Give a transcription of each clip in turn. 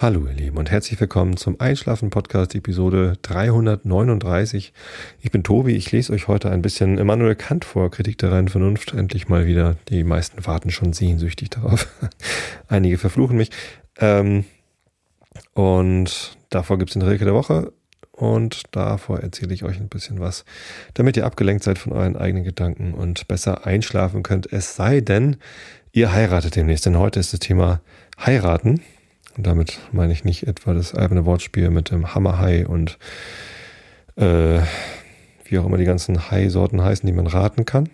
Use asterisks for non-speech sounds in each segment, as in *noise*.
Hallo ihr Lieben und herzlich willkommen zum Einschlafen Podcast Episode 339. Ich bin Tobi, ich lese euch heute ein bisschen Immanuel Kant vor, Kritik der reinen Vernunft, endlich mal wieder. Die meisten warten schon sehnsüchtig darauf. *laughs* Einige verfluchen mich. Ähm, und davor gibt es den Rilke der Woche und davor erzähle ich euch ein bisschen was, damit ihr abgelenkt seid von euren eigenen Gedanken und besser einschlafen könnt. Es sei denn, ihr heiratet demnächst, denn heute ist das Thema Heiraten. Und damit meine ich nicht etwa das alberne Wortspiel mit dem Hammerhai und äh, wie auch immer die ganzen Hai-Sorten heißen, die man raten kann.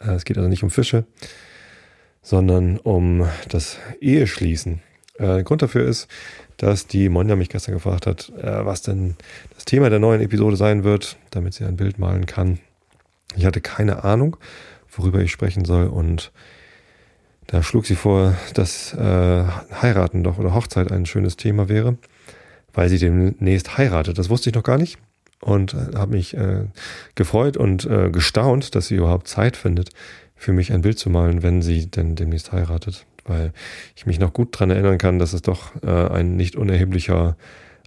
Äh, es geht also nicht um Fische, sondern um das Eheschließen. Äh, Grund dafür ist, dass die Monja mich gestern gefragt hat, äh, was denn das Thema der neuen Episode sein wird, damit sie ein Bild malen kann. Ich hatte keine Ahnung, worüber ich sprechen soll und da schlug sie vor, dass äh, Heiraten doch oder Hochzeit ein schönes Thema wäre, weil sie demnächst heiratet. Das wusste ich noch gar nicht und äh, habe mich äh, gefreut und äh, gestaunt, dass sie überhaupt Zeit findet, für mich ein Bild zu malen, wenn sie denn demnächst heiratet. Weil ich mich noch gut dran erinnern kann, dass es doch äh, ein nicht unerheblicher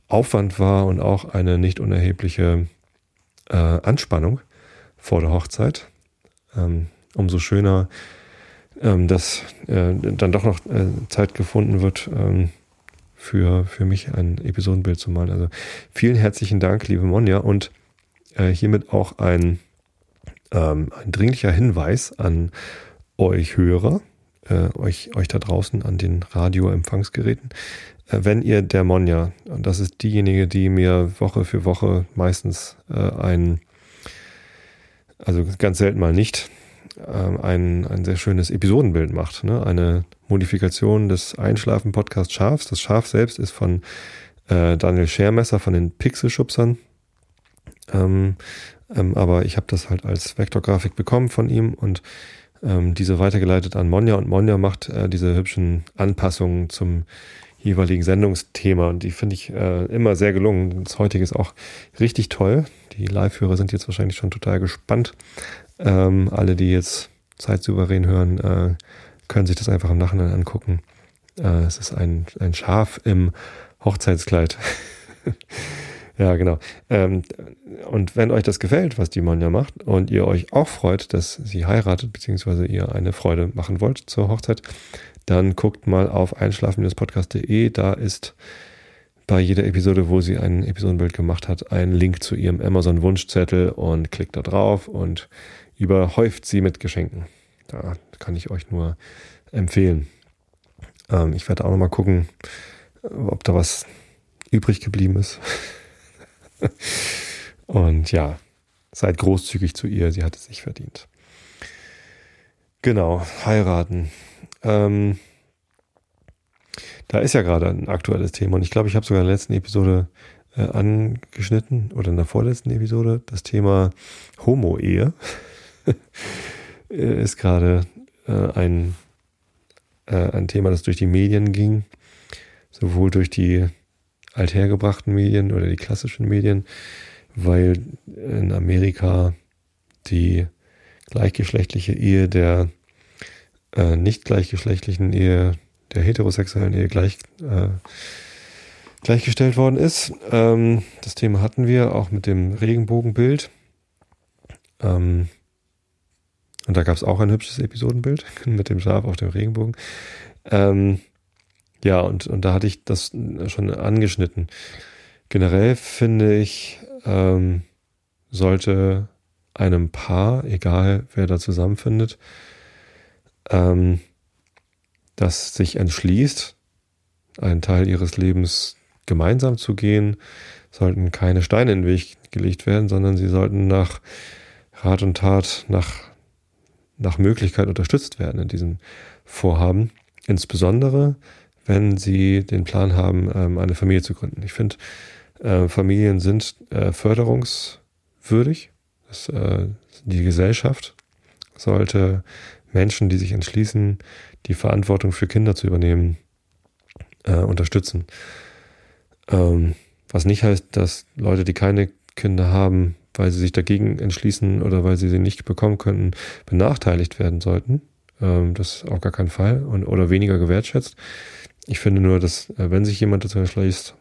Aufwand war und auch eine nicht unerhebliche äh, Anspannung vor der Hochzeit. Ähm, umso schöner ähm, dass äh, dann doch noch äh, Zeit gefunden wird, ähm, für, für mich ein Episodenbild zu malen. Also vielen herzlichen Dank, liebe Monja, und äh, hiermit auch ein, ähm, ein dringlicher Hinweis an euch Hörer, äh, euch, euch da draußen an den Radioempfangsgeräten. Äh, wenn ihr der Monja, und das ist diejenige, die mir Woche für Woche meistens äh, ein, also ganz selten mal nicht, ein, ein sehr schönes Episodenbild macht. Ne? Eine Modifikation des Einschlafen-Podcast Schafs. Das Schaf selbst ist von äh, Daniel Schermesser von den Pixelschubsern. Ähm, ähm, aber ich habe das halt als Vektorgrafik bekommen von ihm und ähm, diese weitergeleitet an Monja und Monja macht äh, diese hübschen Anpassungen zum jeweiligen Sendungsthema und die finde ich äh, immer sehr gelungen. Das heutige ist auch richtig toll. Die Live-Hörer sind jetzt wahrscheinlich schon total gespannt, ähm, alle, die jetzt zeitsouverän hören, äh, können sich das einfach im Nachhinein angucken. Äh, es ist ein, ein Schaf im Hochzeitskleid. *laughs* ja, genau. Ähm, und wenn euch das gefällt, was die Monja macht, und ihr euch auch freut, dass sie heiratet, beziehungsweise ihr eine Freude machen wollt zur Hochzeit, dann guckt mal auf einschlafen-podcast.de. Da ist bei jeder Episode, wo sie ein Episodenbild gemacht hat, ein Link zu ihrem Amazon-Wunschzettel und klickt da drauf und überhäuft sie mit Geschenken. Da kann ich euch nur empfehlen. Ähm, ich werde auch noch mal gucken, ob da was übrig geblieben ist. *laughs* Und ja, seid großzügig zu ihr, sie hat es sich verdient. Genau, heiraten. Ähm, da ist ja gerade ein aktuelles Thema und ich glaube, ich habe sogar in der letzten Episode äh, angeschnitten oder in der vorletzten Episode das Thema Homo-Ehe. *laughs* ist gerade äh, ein, äh, ein Thema, das durch die Medien ging, sowohl durch die althergebrachten Medien oder die klassischen Medien, weil in Amerika die gleichgeschlechtliche Ehe der äh, nicht gleichgeschlechtlichen Ehe, der heterosexuellen Ehe gleich, äh, gleichgestellt worden ist. Ähm, das Thema hatten wir auch mit dem Regenbogenbild. Ähm, und da gab es auch ein hübsches Episodenbild *laughs* mit dem Schaf auf dem Regenbogen. Ähm, ja, und, und da hatte ich das schon angeschnitten. Generell finde ich, ähm, sollte einem Paar, egal wer da zusammenfindet, ähm, das sich entschließt, einen Teil ihres Lebens gemeinsam zu gehen, sollten keine Steine in den Weg gelegt werden, sondern sie sollten nach Rat und Tat, nach nach Möglichkeit unterstützt werden in diesem Vorhaben. Insbesondere, wenn sie den Plan haben, ähm, eine Familie zu gründen. Ich finde, äh, Familien sind äh, förderungswürdig. Äh, die Gesellschaft sollte Menschen, die sich entschließen, die Verantwortung für Kinder zu übernehmen, unterstützen. Ähm, was nicht heißt, dass Leute, die keine Kinder haben, weil sie sich dagegen entschließen oder weil sie sie nicht bekommen könnten, benachteiligt werden sollten. Ähm, das ist auf gar keinen Fall und, oder weniger gewertschätzt. ich finde nur, dass äh, wenn sich jemand dazu entschließt,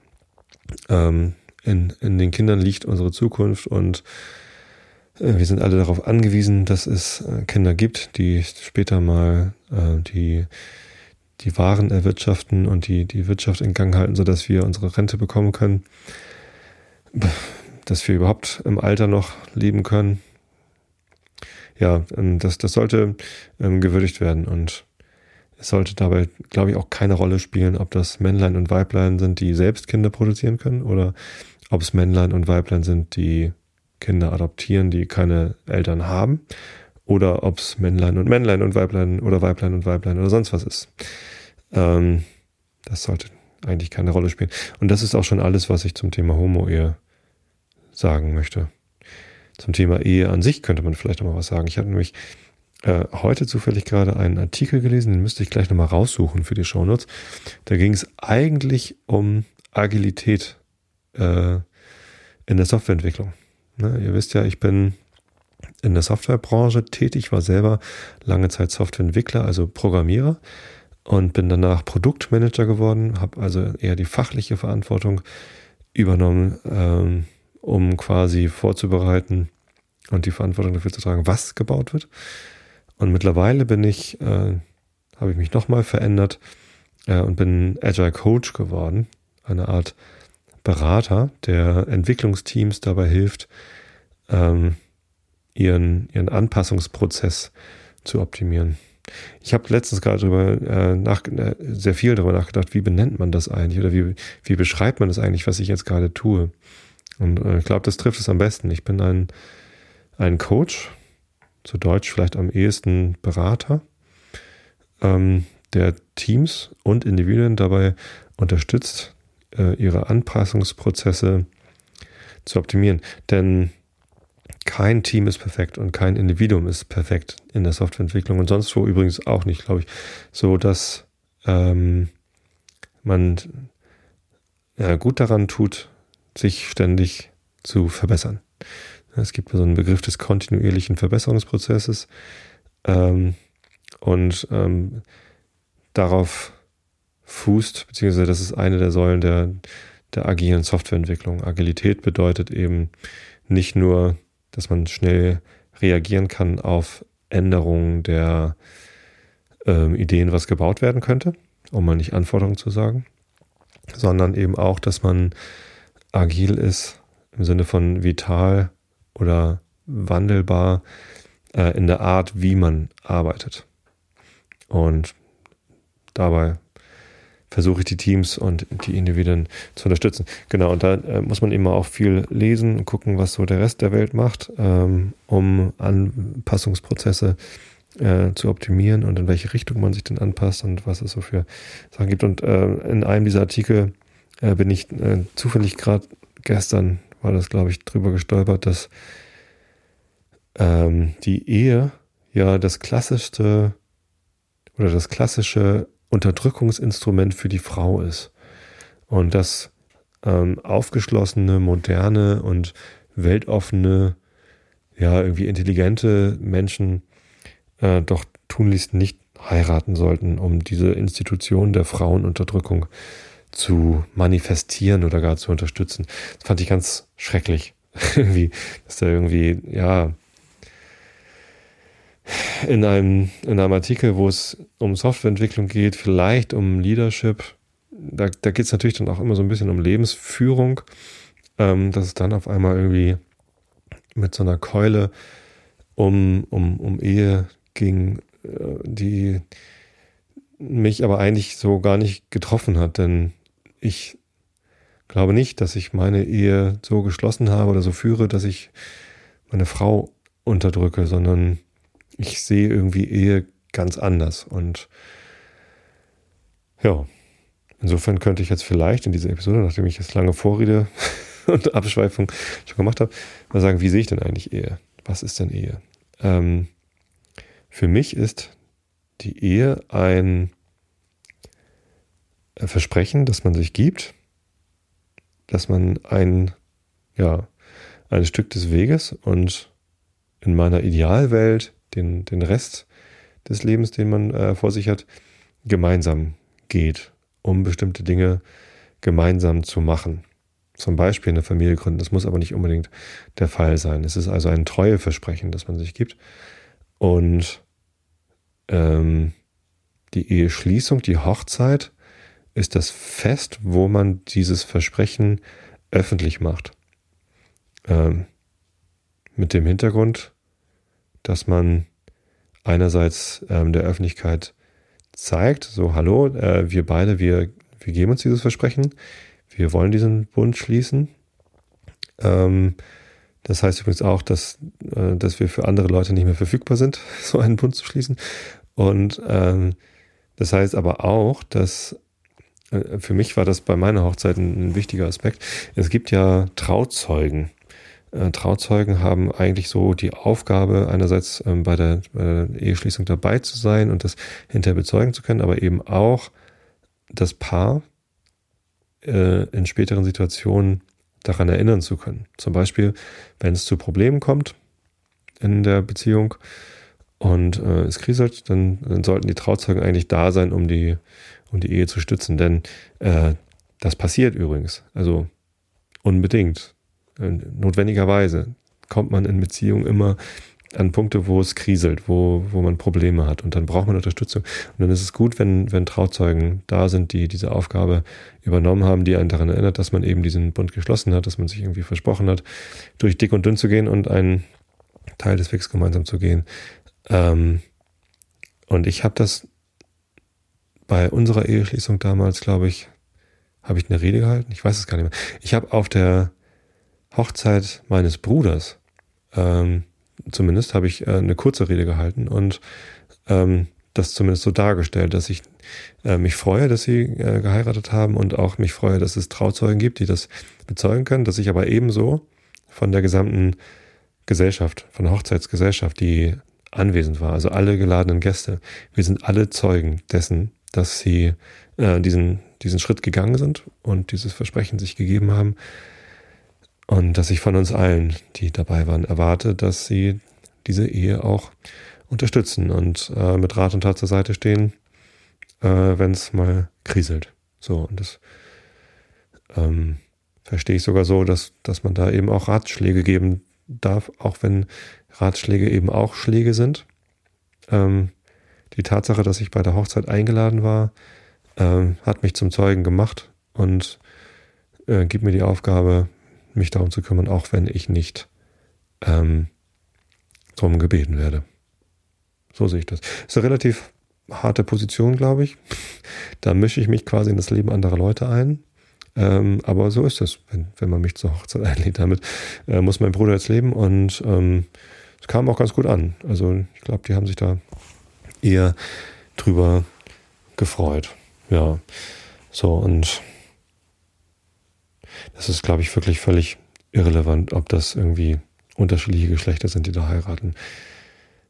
ähm, in, in den Kindern liegt unsere Zukunft und äh, wir sind alle darauf angewiesen, dass es äh, Kinder gibt, die später mal äh, die, die Waren erwirtschaften und die, die Wirtschaft in Gang halten, sodass wir unsere Rente bekommen können, dass wir überhaupt im Alter noch leben können. Ja, ähm, das, das sollte ähm, gewürdigt werden und es sollte dabei, glaube ich, auch keine Rolle spielen, ob das Männlein und Weiblein sind, die selbst Kinder produzieren können oder ob es Männlein und Weiblein sind, die Kinder adoptieren, die keine Eltern haben, oder ob es Männlein und Männlein und Weiblein oder Weiblein und Weiblein oder sonst was ist. Ähm, das sollte eigentlich keine Rolle spielen. Und das ist auch schon alles, was ich zum Thema Homo-Ehe sagen möchte. Zum Thema Ehe an sich könnte man vielleicht noch mal was sagen. Ich hatte nämlich äh, heute zufällig gerade einen Artikel gelesen, den müsste ich gleich nochmal raussuchen für die Shownotes. Da ging es eigentlich um Agilität äh, in der Softwareentwicklung. Ne, ihr wisst ja, ich bin in der Softwarebranche tätig, war selber lange Zeit Softwareentwickler, also Programmierer und bin danach Produktmanager geworden, habe also eher die fachliche Verantwortung übernommen, ähm, um quasi vorzubereiten und die Verantwortung dafür zu tragen, was gebaut wird. Und mittlerweile bin ich, äh, habe ich mich nochmal verändert äh, und bin Agile Coach geworden, eine Art Berater, der Entwicklungsteams dabei hilft, ähm, ihren, ihren Anpassungsprozess zu optimieren. Ich habe letztens gerade darüber äh, nach, äh, sehr viel darüber nachgedacht, wie benennt man das eigentlich oder wie, wie beschreibt man das eigentlich, was ich jetzt gerade tue. Und äh, ich glaube, das trifft es am besten. Ich bin ein, ein Coach, zu Deutsch vielleicht am ehesten Berater, ähm, der Teams und Individuen dabei unterstützt, äh, ihre Anpassungsprozesse zu optimieren. Denn kein Team ist perfekt und kein Individuum ist perfekt in der Softwareentwicklung und sonst wo übrigens auch nicht, glaube ich, so dass ähm, man ja, gut daran tut, sich ständig zu verbessern. Es gibt so einen Begriff des kontinuierlichen Verbesserungsprozesses ähm, und ähm, darauf fußt, beziehungsweise das ist eine der Säulen der, der agilen Softwareentwicklung. Agilität bedeutet eben nicht nur, dass man schnell reagieren kann auf Änderungen der ähm, Ideen, was gebaut werden könnte, um mal nicht Anforderungen zu sagen, sondern eben auch, dass man agil ist im Sinne von vital oder wandelbar äh, in der Art, wie man arbeitet. Und dabei versuche ich die Teams und die Individuen zu unterstützen. Genau, und da äh, muss man immer auch viel lesen und gucken, was so der Rest der Welt macht, ähm, um Anpassungsprozesse äh, zu optimieren und in welche Richtung man sich denn anpasst und was es so für Sachen gibt. Und äh, in einem dieser Artikel äh, bin ich äh, zufällig gerade gestern, war das glaube ich, drüber gestolpert, dass ähm, die Ehe ja das klassischste oder das klassische Unterdrückungsinstrument für die Frau ist. Und dass ähm, aufgeschlossene, moderne und weltoffene, ja, irgendwie intelligente Menschen äh, doch tunlichst nicht heiraten sollten, um diese Institution der Frauenunterdrückung zu manifestieren oder gar zu unterstützen. Das fand ich ganz schrecklich. *laughs* irgendwie, dass da irgendwie, ja, in einem, in einem Artikel, wo es um Softwareentwicklung geht, vielleicht um Leadership. Da, da geht es natürlich dann auch immer so ein bisschen um Lebensführung, ähm, dass es dann auf einmal irgendwie mit so einer Keule um, um, um Ehe ging, äh, die mich aber eigentlich so gar nicht getroffen hat, denn ich glaube nicht, dass ich meine Ehe so geschlossen habe oder so führe, dass ich meine Frau unterdrücke, sondern ich sehe irgendwie Ehe ganz anders. Und ja, insofern könnte ich jetzt vielleicht in dieser Episode, nachdem ich jetzt lange Vorrede *laughs* und Abschweifung schon gemacht habe, mal sagen, wie sehe ich denn eigentlich Ehe? Was ist denn Ehe? Ähm, für mich ist die Ehe ein Versprechen, das man sich gibt, dass man ein, ja, ein Stück des Weges und in meiner Idealwelt den, den Rest des Lebens, den man äh, vor sich hat, gemeinsam geht. um bestimmte Dinge gemeinsam zu machen. Zum Beispiel eine Familie gründen. Das muss aber nicht unbedingt der Fall sein. Es ist also ein Treueversprechen, das man sich gibt. Und ähm, die Eheschließung, die Hochzeit, ist das Fest, wo man dieses Versprechen öffentlich macht. Ähm, mit dem Hintergrund, dass man einerseits ähm, der Öffentlichkeit zeigt, so hallo, äh, wir beide, wir, wir geben uns dieses Versprechen, wir wollen diesen Bund schließen. Ähm, das heißt übrigens auch, dass, äh, dass wir für andere Leute nicht mehr verfügbar sind, *laughs* so einen Bund zu schließen. Und ähm, das heißt aber auch, dass äh, für mich war das bei meiner Hochzeit ein, ein wichtiger Aspekt. Es gibt ja Trauzeugen. Äh, Trauzeugen haben eigentlich so die Aufgabe, einerseits ähm, bei, der, der Eheschließung dabei zu sein und das hinterher bezeugen zu können, aber eben auch das Paar äh, in späteren Situationen daran erinnern zu können. Zum Beispiel, wenn es zu Problemen kommt in der Beziehung und äh, es kriselt, dann, dann, sollten die Trauzeugen eigentlich da sein, um die, um die Ehe zu stützen. Denn äh, das passiert übrigens. Also unbedingt. Äh, notwendigerweise kommt man in Beziehungen immer an Punkte, wo es kriselt, wo, wo man Probleme hat. Und dann braucht man Unterstützung. Und dann ist es gut, wenn, wenn Trauzeugen da sind, die diese Aufgabe übernommen haben, die einen daran erinnert, dass man eben diesen Bund geschlossen hat, dass man sich irgendwie versprochen hat, durch dick und dünn zu gehen und einen Teil des Wegs gemeinsam zu gehen. Ähm, und ich habe das bei unserer Eheschließung damals, glaube ich, habe ich eine Rede gehalten? Ich weiß es gar nicht mehr. Ich habe auf der Hochzeit meines Bruders. Ähm, zumindest habe ich äh, eine kurze Rede gehalten und ähm, das zumindest so dargestellt, dass ich äh, mich freue, dass sie äh, geheiratet haben und auch mich freue, dass es Trauzeugen gibt, die das bezeugen können, dass ich aber ebenso von der gesamten Gesellschaft, von der Hochzeitsgesellschaft, die anwesend war, also alle geladenen Gäste, wir sind alle Zeugen dessen, dass sie äh, diesen, diesen Schritt gegangen sind und dieses Versprechen sich gegeben haben, und dass ich von uns allen, die dabei waren, erwarte, dass sie diese Ehe auch unterstützen und äh, mit Rat und Tat zur Seite stehen, äh, wenn es mal kriselt. So, und das ähm, verstehe ich sogar so, dass, dass man da eben auch Ratschläge geben darf, auch wenn Ratschläge eben auch Schläge sind. Ähm, die Tatsache, dass ich bei der Hochzeit eingeladen war, ähm, hat mich zum Zeugen gemacht und äh, gibt mir die Aufgabe, mich darum zu kümmern, auch wenn ich nicht ähm, drum gebeten werde. So sehe ich das. Ist eine relativ harte Position, glaube ich. Da mische ich mich quasi in das Leben anderer Leute ein. Ähm, aber so ist es, wenn, wenn man mich zur Hochzeit *laughs* einlädt. Damit äh, muss mein Bruder jetzt leben und ähm, es kam auch ganz gut an. Also ich glaube, die haben sich da eher drüber gefreut. Ja, so und das ist, glaube ich, wirklich völlig irrelevant, ob das irgendwie unterschiedliche Geschlechter sind, die da heiraten.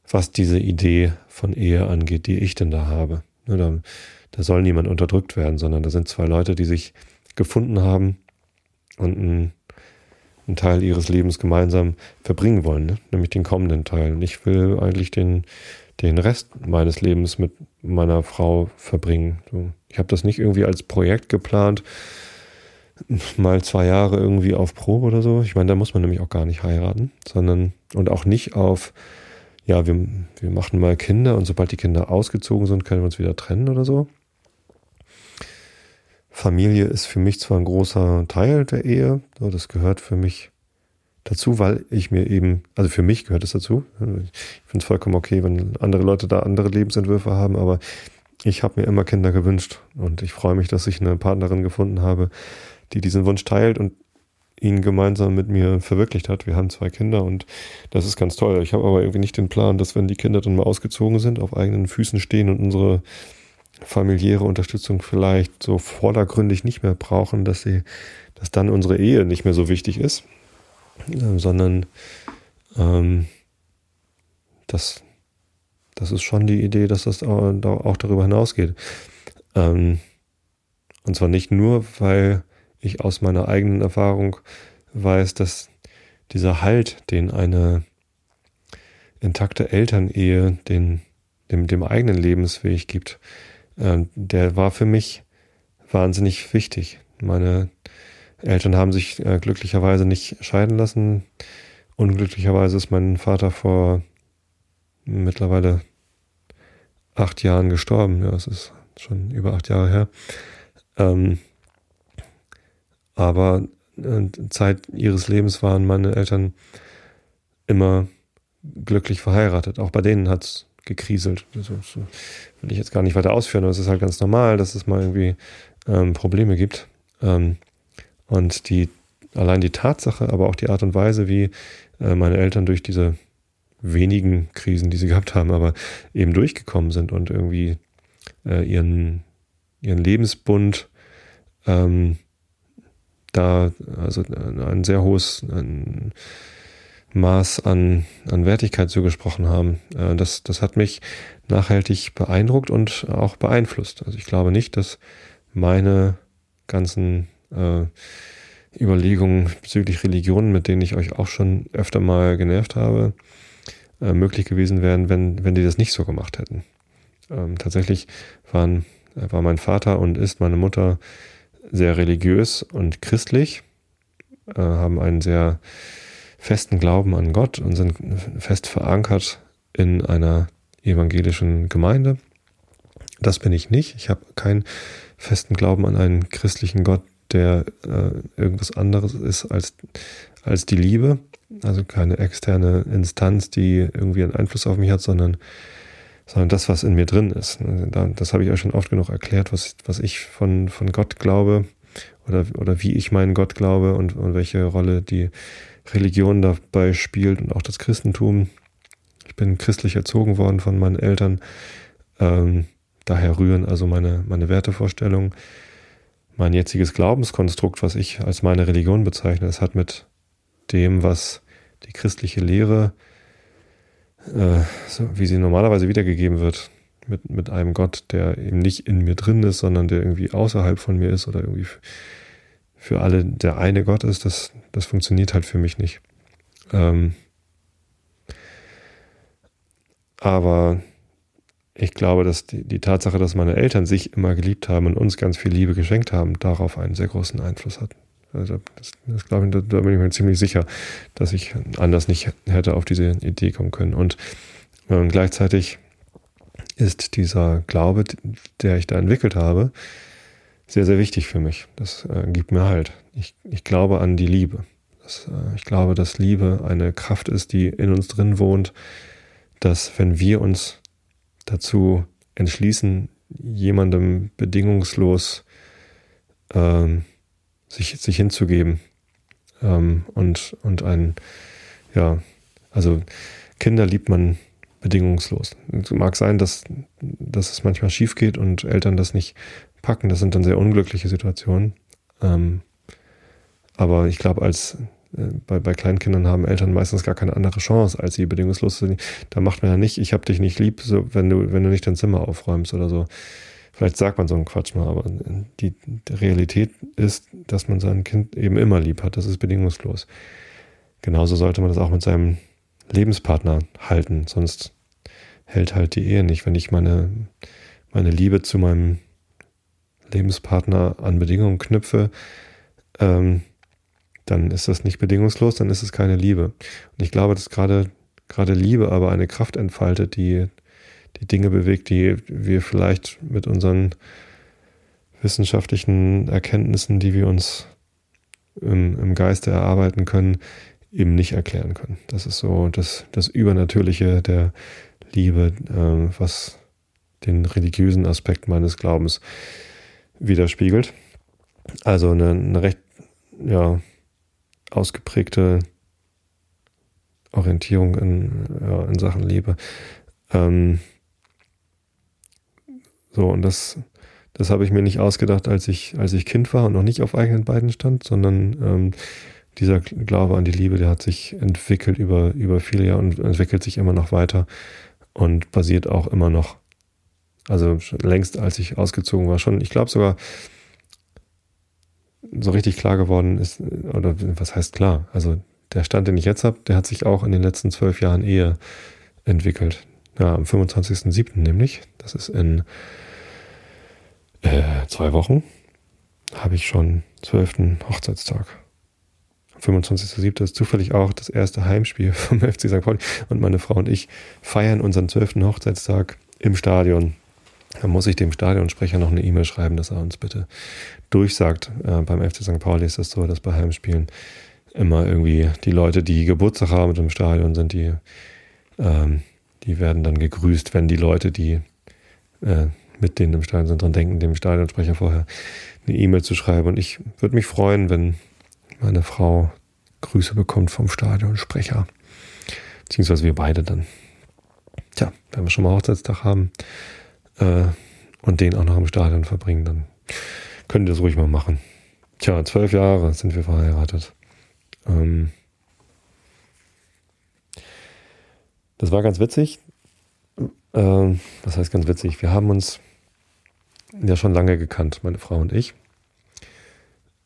Was diese Idee von Ehe angeht, die ich denn da habe. Da, da soll niemand unterdrückt werden, sondern da sind zwei Leute, die sich gefunden haben und einen, einen Teil ihres Lebens gemeinsam verbringen wollen, ne? nämlich den kommenden Teil. Und ich will eigentlich den, den Rest meines Lebens mit meiner Frau verbringen. Ich habe das nicht irgendwie als Projekt geplant, mal zwei Jahre irgendwie auf Probe oder so. Ich meine, da muss man nämlich auch gar nicht heiraten, sondern und auch nicht auf, ja, wir, wir machen mal Kinder und sobald die Kinder ausgezogen sind, können wir uns wieder trennen oder so. Familie ist für mich zwar ein großer Teil der Ehe, so, das gehört für mich dazu, weil ich mir eben, also für mich gehört es dazu. Ich finde es vollkommen okay, wenn andere Leute da andere Lebensentwürfe haben, aber ich habe mir immer Kinder gewünscht und ich freue mich, dass ich eine Partnerin gefunden habe, die diesen Wunsch teilt und ihn gemeinsam mit mir verwirklicht hat. Wir haben zwei Kinder und das ist ganz toll. Ich habe aber irgendwie nicht den Plan, dass wenn die Kinder dann mal ausgezogen sind, auf eigenen Füßen stehen und unsere familiäre Unterstützung vielleicht so vordergründig nicht mehr brauchen, dass sie, dass dann unsere Ehe nicht mehr so wichtig ist, äh, sondern ähm, das, das ist schon die Idee, dass das auch darüber hinausgeht. Ähm, und zwar nicht nur, weil ich aus meiner eigenen Erfahrung weiß, dass dieser Halt, den eine intakte Elternehe den, dem, dem eigenen Lebensweg gibt, äh, der war für mich wahnsinnig wichtig. Meine Eltern haben sich äh, glücklicherweise nicht scheiden lassen. Unglücklicherweise ist mein Vater vor mittlerweile acht Jahren gestorben. Ja, es ist schon über acht Jahre her. Ähm, aber äh, Zeit ihres Lebens waren meine Eltern immer glücklich verheiratet. Auch bei denen hat es gekriselt. Das will ich jetzt gar nicht weiter ausführen, aber es ist halt ganz normal, dass es mal irgendwie ähm, Probleme gibt. Ähm, und die, allein die Tatsache, aber auch die Art und Weise, wie äh, meine Eltern durch diese wenigen Krisen, die sie gehabt haben, aber eben durchgekommen sind und irgendwie äh, ihren, ihren Lebensbund ähm, da, also ein sehr hohes ein Maß an, an Wertigkeit zugesprochen haben. Äh, das, das hat mich nachhaltig beeindruckt und auch beeinflusst. Also ich glaube nicht, dass meine ganzen äh, Überlegungen bezüglich Religionen, mit denen ich euch auch schon öfter mal genervt habe, äh, möglich gewesen wären, wenn, wenn die das nicht so gemacht hätten. Ähm, tatsächlich waren, äh, war mein Vater und ist meine Mutter sehr religiös und christlich, äh, haben einen sehr festen Glauben an Gott und sind fest verankert in einer evangelischen Gemeinde. Das bin ich nicht. Ich habe keinen festen Glauben an einen christlichen Gott, der äh, irgendwas anderes ist als, als die Liebe. Also keine externe Instanz, die irgendwie einen Einfluss auf mich hat, sondern, sondern das, was in mir drin ist. Das habe ich euch schon oft genug erklärt, was, was ich von, von Gott glaube oder, oder wie ich meinen Gott glaube und, und welche Rolle die Religion dabei spielt und auch das Christentum. Ich bin christlich erzogen worden von meinen Eltern. Ähm, daher rühren also meine, meine Wertevorstellungen. Mein jetziges Glaubenskonstrukt, was ich als meine Religion bezeichne, es hat mit dem, was die christliche Lehre, äh, so wie sie normalerweise wiedergegeben wird, mit, mit einem Gott, der eben nicht in mir drin ist, sondern der irgendwie außerhalb von mir ist oder irgendwie für alle der eine Gott ist, das, das funktioniert halt für mich nicht. Ähm, aber ich glaube, dass die, die Tatsache, dass meine Eltern sich immer geliebt haben und uns ganz viel Liebe geschenkt haben, darauf einen sehr großen Einfluss hat. Also das, das glaube ich, da, da, bin ich mir ziemlich sicher, dass ich anders nicht hätte auf diese Idee kommen können. Und, und gleichzeitig ist dieser Glaube, der ich da entwickelt habe, sehr, sehr wichtig für mich. Das äh, gibt mir halt. Ich, ich glaube an die Liebe. Das, äh, ich glaube, dass Liebe eine Kraft ist, die in uns drin wohnt, dass wenn wir uns dazu entschließen, jemandem bedingungslos ähm, sich, sich hinzugeben ähm, und, und ein, ja, also Kinder liebt man bedingungslos. Es mag sein, dass, dass es manchmal schief geht und Eltern das nicht packen. Das sind dann sehr unglückliche Situationen. Ähm, aber ich glaube, als äh, bei, bei Kleinkindern haben Eltern meistens gar keine andere Chance, als sie bedingungslos zu Da macht man ja nicht, ich habe dich nicht lieb, so, wenn du, wenn du nicht dein Zimmer aufräumst oder so. Vielleicht sagt man so einen Quatsch mal, aber die, Realität ist, dass man sein Kind eben immer lieb hat. Das ist bedingungslos. Genauso sollte man das auch mit seinem Lebenspartner halten, sonst hält halt die Ehe nicht. Wenn ich meine, meine Liebe zu meinem Lebenspartner an Bedingungen knüpfe, ähm, dann ist das nicht bedingungslos, dann ist es keine Liebe. Und ich glaube, dass gerade, gerade Liebe aber eine Kraft entfaltet, die die Dinge bewegt, die wir vielleicht mit unseren wissenschaftlichen Erkenntnissen, die wir uns im, im Geiste erarbeiten können, eben nicht erklären können. Das ist so das, das Übernatürliche der Liebe, äh, was den religiösen Aspekt meines Glaubens widerspiegelt. Also eine, eine recht ja, ausgeprägte Orientierung in, ja, in Sachen Liebe. Ähm, so, und das, das habe ich mir nicht ausgedacht, als ich, als ich Kind war und noch nicht auf eigenen Beinen stand, sondern ähm, dieser Glaube an die Liebe, der hat sich entwickelt über, über viele Jahre und entwickelt sich immer noch weiter und basiert auch immer noch. Also längst als ich ausgezogen war, schon, ich glaube sogar, so richtig klar geworden ist, oder was heißt klar? Also der Stand, den ich jetzt habe, der hat sich auch in den letzten zwölf Jahren Ehe entwickelt. Ja, am 25.07. nämlich. Das ist in äh, zwei Wochen. habe ich schon zwölften Hochzeitstag. 25.07. ist zufällig auch das erste Heimspiel *laughs* vom FC St. Pauli. Und meine Frau und ich feiern unseren zwölften Hochzeitstag im Stadion. Da muss ich dem Stadionsprecher noch eine E-Mail schreiben, dass er uns bitte durchsagt. Äh, beim FC St. Pauli ist das so, dass bei Heimspielen immer irgendwie die Leute, die Geburtstag haben im Stadion sind, die, ähm, die werden dann gegrüßt, wenn die Leute, die äh, mit denen im Stadion sind, dran denken, dem Stadionsprecher vorher eine E-Mail zu schreiben. Und ich würde mich freuen, wenn meine Frau Grüße bekommt vom Stadionsprecher. Beziehungsweise wir beide dann. Tja, wenn wir schon mal Hochzeitstag haben äh, und den auch noch im Stadion verbringen, dann könnt ihr das ruhig mal machen. Tja, zwölf Jahre sind wir verheiratet. Ähm, das war ganz witzig. Ähm, was heißt ganz witzig? Wir haben uns ja schon lange gekannt, meine Frau und ich,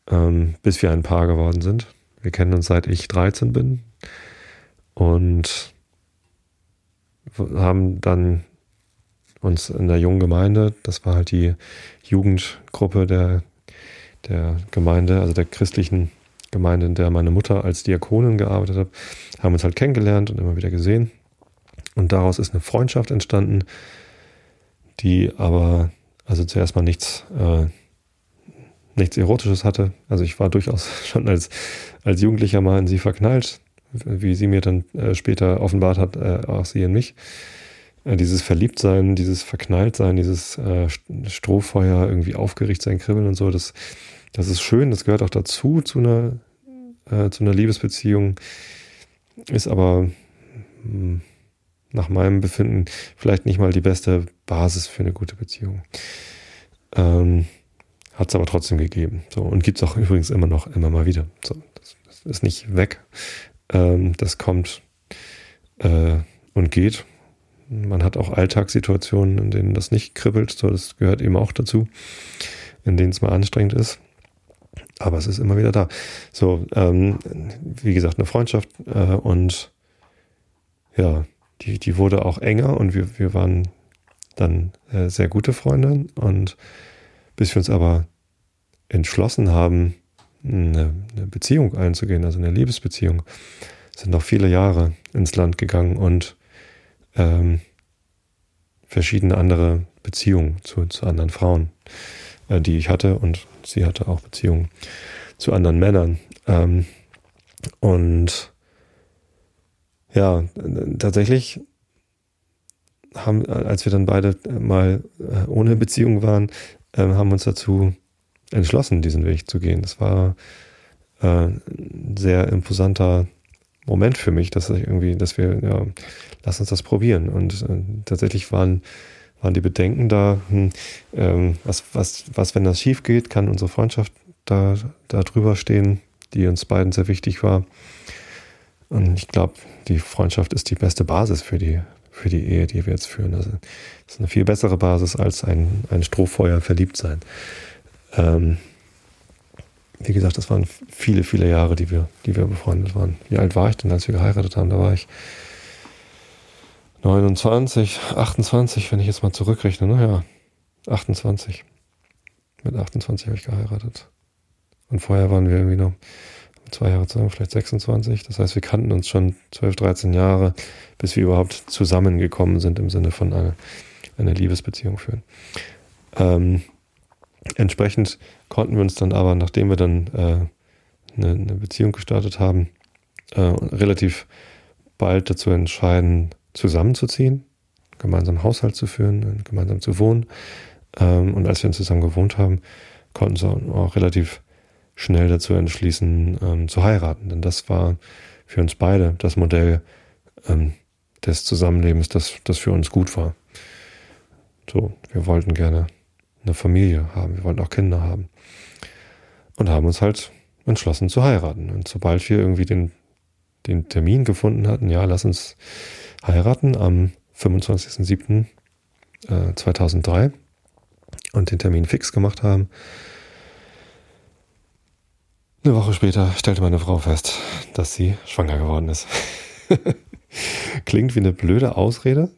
ähm, bis wir ein Paar geworden sind. Wir kennen uns seit ich 13 bin und haben dann uns in der jungen Gemeinde, das war halt die Jugendgruppe der, der Gemeinde, also der christlichen Gemeinde, in der meine Mutter als Diakonin gearbeitet hat, haben uns halt kennengelernt und immer wieder gesehen. Und daraus ist eine Freundschaft entstanden, die aber also zuerst mal nichts, äh, nichts Erotisches hatte. Also ich war durchaus *laughs* schon als, als Jugendlicher mal in sie verknallt, wie sie mir dann äh, später offenbart hat, äh, auch sie in mich. Äh, dieses Verliebtsein, dieses Verknalltsein, dieses äh, Strohfeuer, irgendwie aufgeregt sein, kribbeln und so, das, das ist schön, das gehört auch dazu, zu einer, äh, zu einer Liebesbeziehung, ist aber mh, hm, nach meinem Befinden vielleicht nicht mal die beste Basis für eine gute Beziehung. Ähm, Hat es aber trotzdem gegeben. So, und gibt es auch übrigens immer noch, immer mal wieder. So, das, das ist nicht weg. Ähm, das kommt äh, und geht. Man hat auch Alltagssituationen, in denen das nicht kribbelt. So, das gehört eben auch dazu, in denen es mal anstrengend ist. Aber es ist immer wieder da. So, ähm, wie gesagt, eine Freundschaft äh, und ja, die, die wurde auch enger und wir, wir waren dann äh, sehr gute Freunde. Und bis wir uns aber entschlossen haben, eine, eine Beziehung einzugehen, also eine Liebesbeziehung, sind noch viele Jahre ins Land gegangen und ähm, verschiedene andere Beziehungen zu, zu anderen Frauen, äh, die ich hatte und sie hatte auch Beziehungen zu anderen Männern. Ähm, und ja, tatsächlich haben, als wir dann beide mal äh, ohne Beziehung waren, ähm, haben uns dazu entschlossen, diesen Weg zu gehen. Das war äh, ein sehr imposanter Moment für mich, dass ich irgendwie, dass wir, ja, lass uns das probieren. Und äh, tatsächlich waren, waren die Bedenken da, hm, ähm, was, was, was, wenn das schief geht, kann unsere Freundschaft da, da drüber stehen, die uns beiden sehr wichtig war. Und ich glaube, die Freundschaft ist die beste Basis für die, für die Ehe, die wir jetzt führen. Also das ist eine viel bessere Basis als ein, ein Strohfeuer verliebt sein. Ähm, wie gesagt, das waren viele, viele Jahre, die wir, die wir befreundet waren. Wie alt war ich denn, als wir geheiratet haben? Da war ich 29, 28, wenn ich jetzt mal zurückrechne. Naja, 28. Mit 28 habe ich geheiratet. Und vorher waren wir irgendwie noch zwei Jahre zusammen, vielleicht 26. Das heißt, wir kannten uns schon 12, 13 Jahre, bis wir überhaupt zusammengekommen sind im Sinne von einer, einer Liebesbeziehung führen. Ähm, entsprechend konnten wir uns dann aber, nachdem wir dann äh, eine, eine, Beziehung gestartet haben, äh, relativ bald dazu entscheiden, zusammenzuziehen, gemeinsam Haushalt zu führen, gemeinsam zu wohnen. Ähm, und als wir zusammen gewohnt haben, konnten wir auch relativ schnell dazu entschließen, ähm, zu heiraten. Denn das war für uns beide das Modell ähm, des Zusammenlebens, das, das für uns gut war. So, wir wollten gerne eine Familie haben, wir wollten auch Kinder haben. Und haben uns halt entschlossen zu heiraten. Und sobald wir irgendwie den, den Termin gefunden hatten, ja, lass uns heiraten am 25.07.2003 äh, und den Termin fix gemacht haben, eine Woche später stellte meine Frau fest, dass sie schwanger geworden ist. *laughs* Klingt wie eine blöde Ausrede,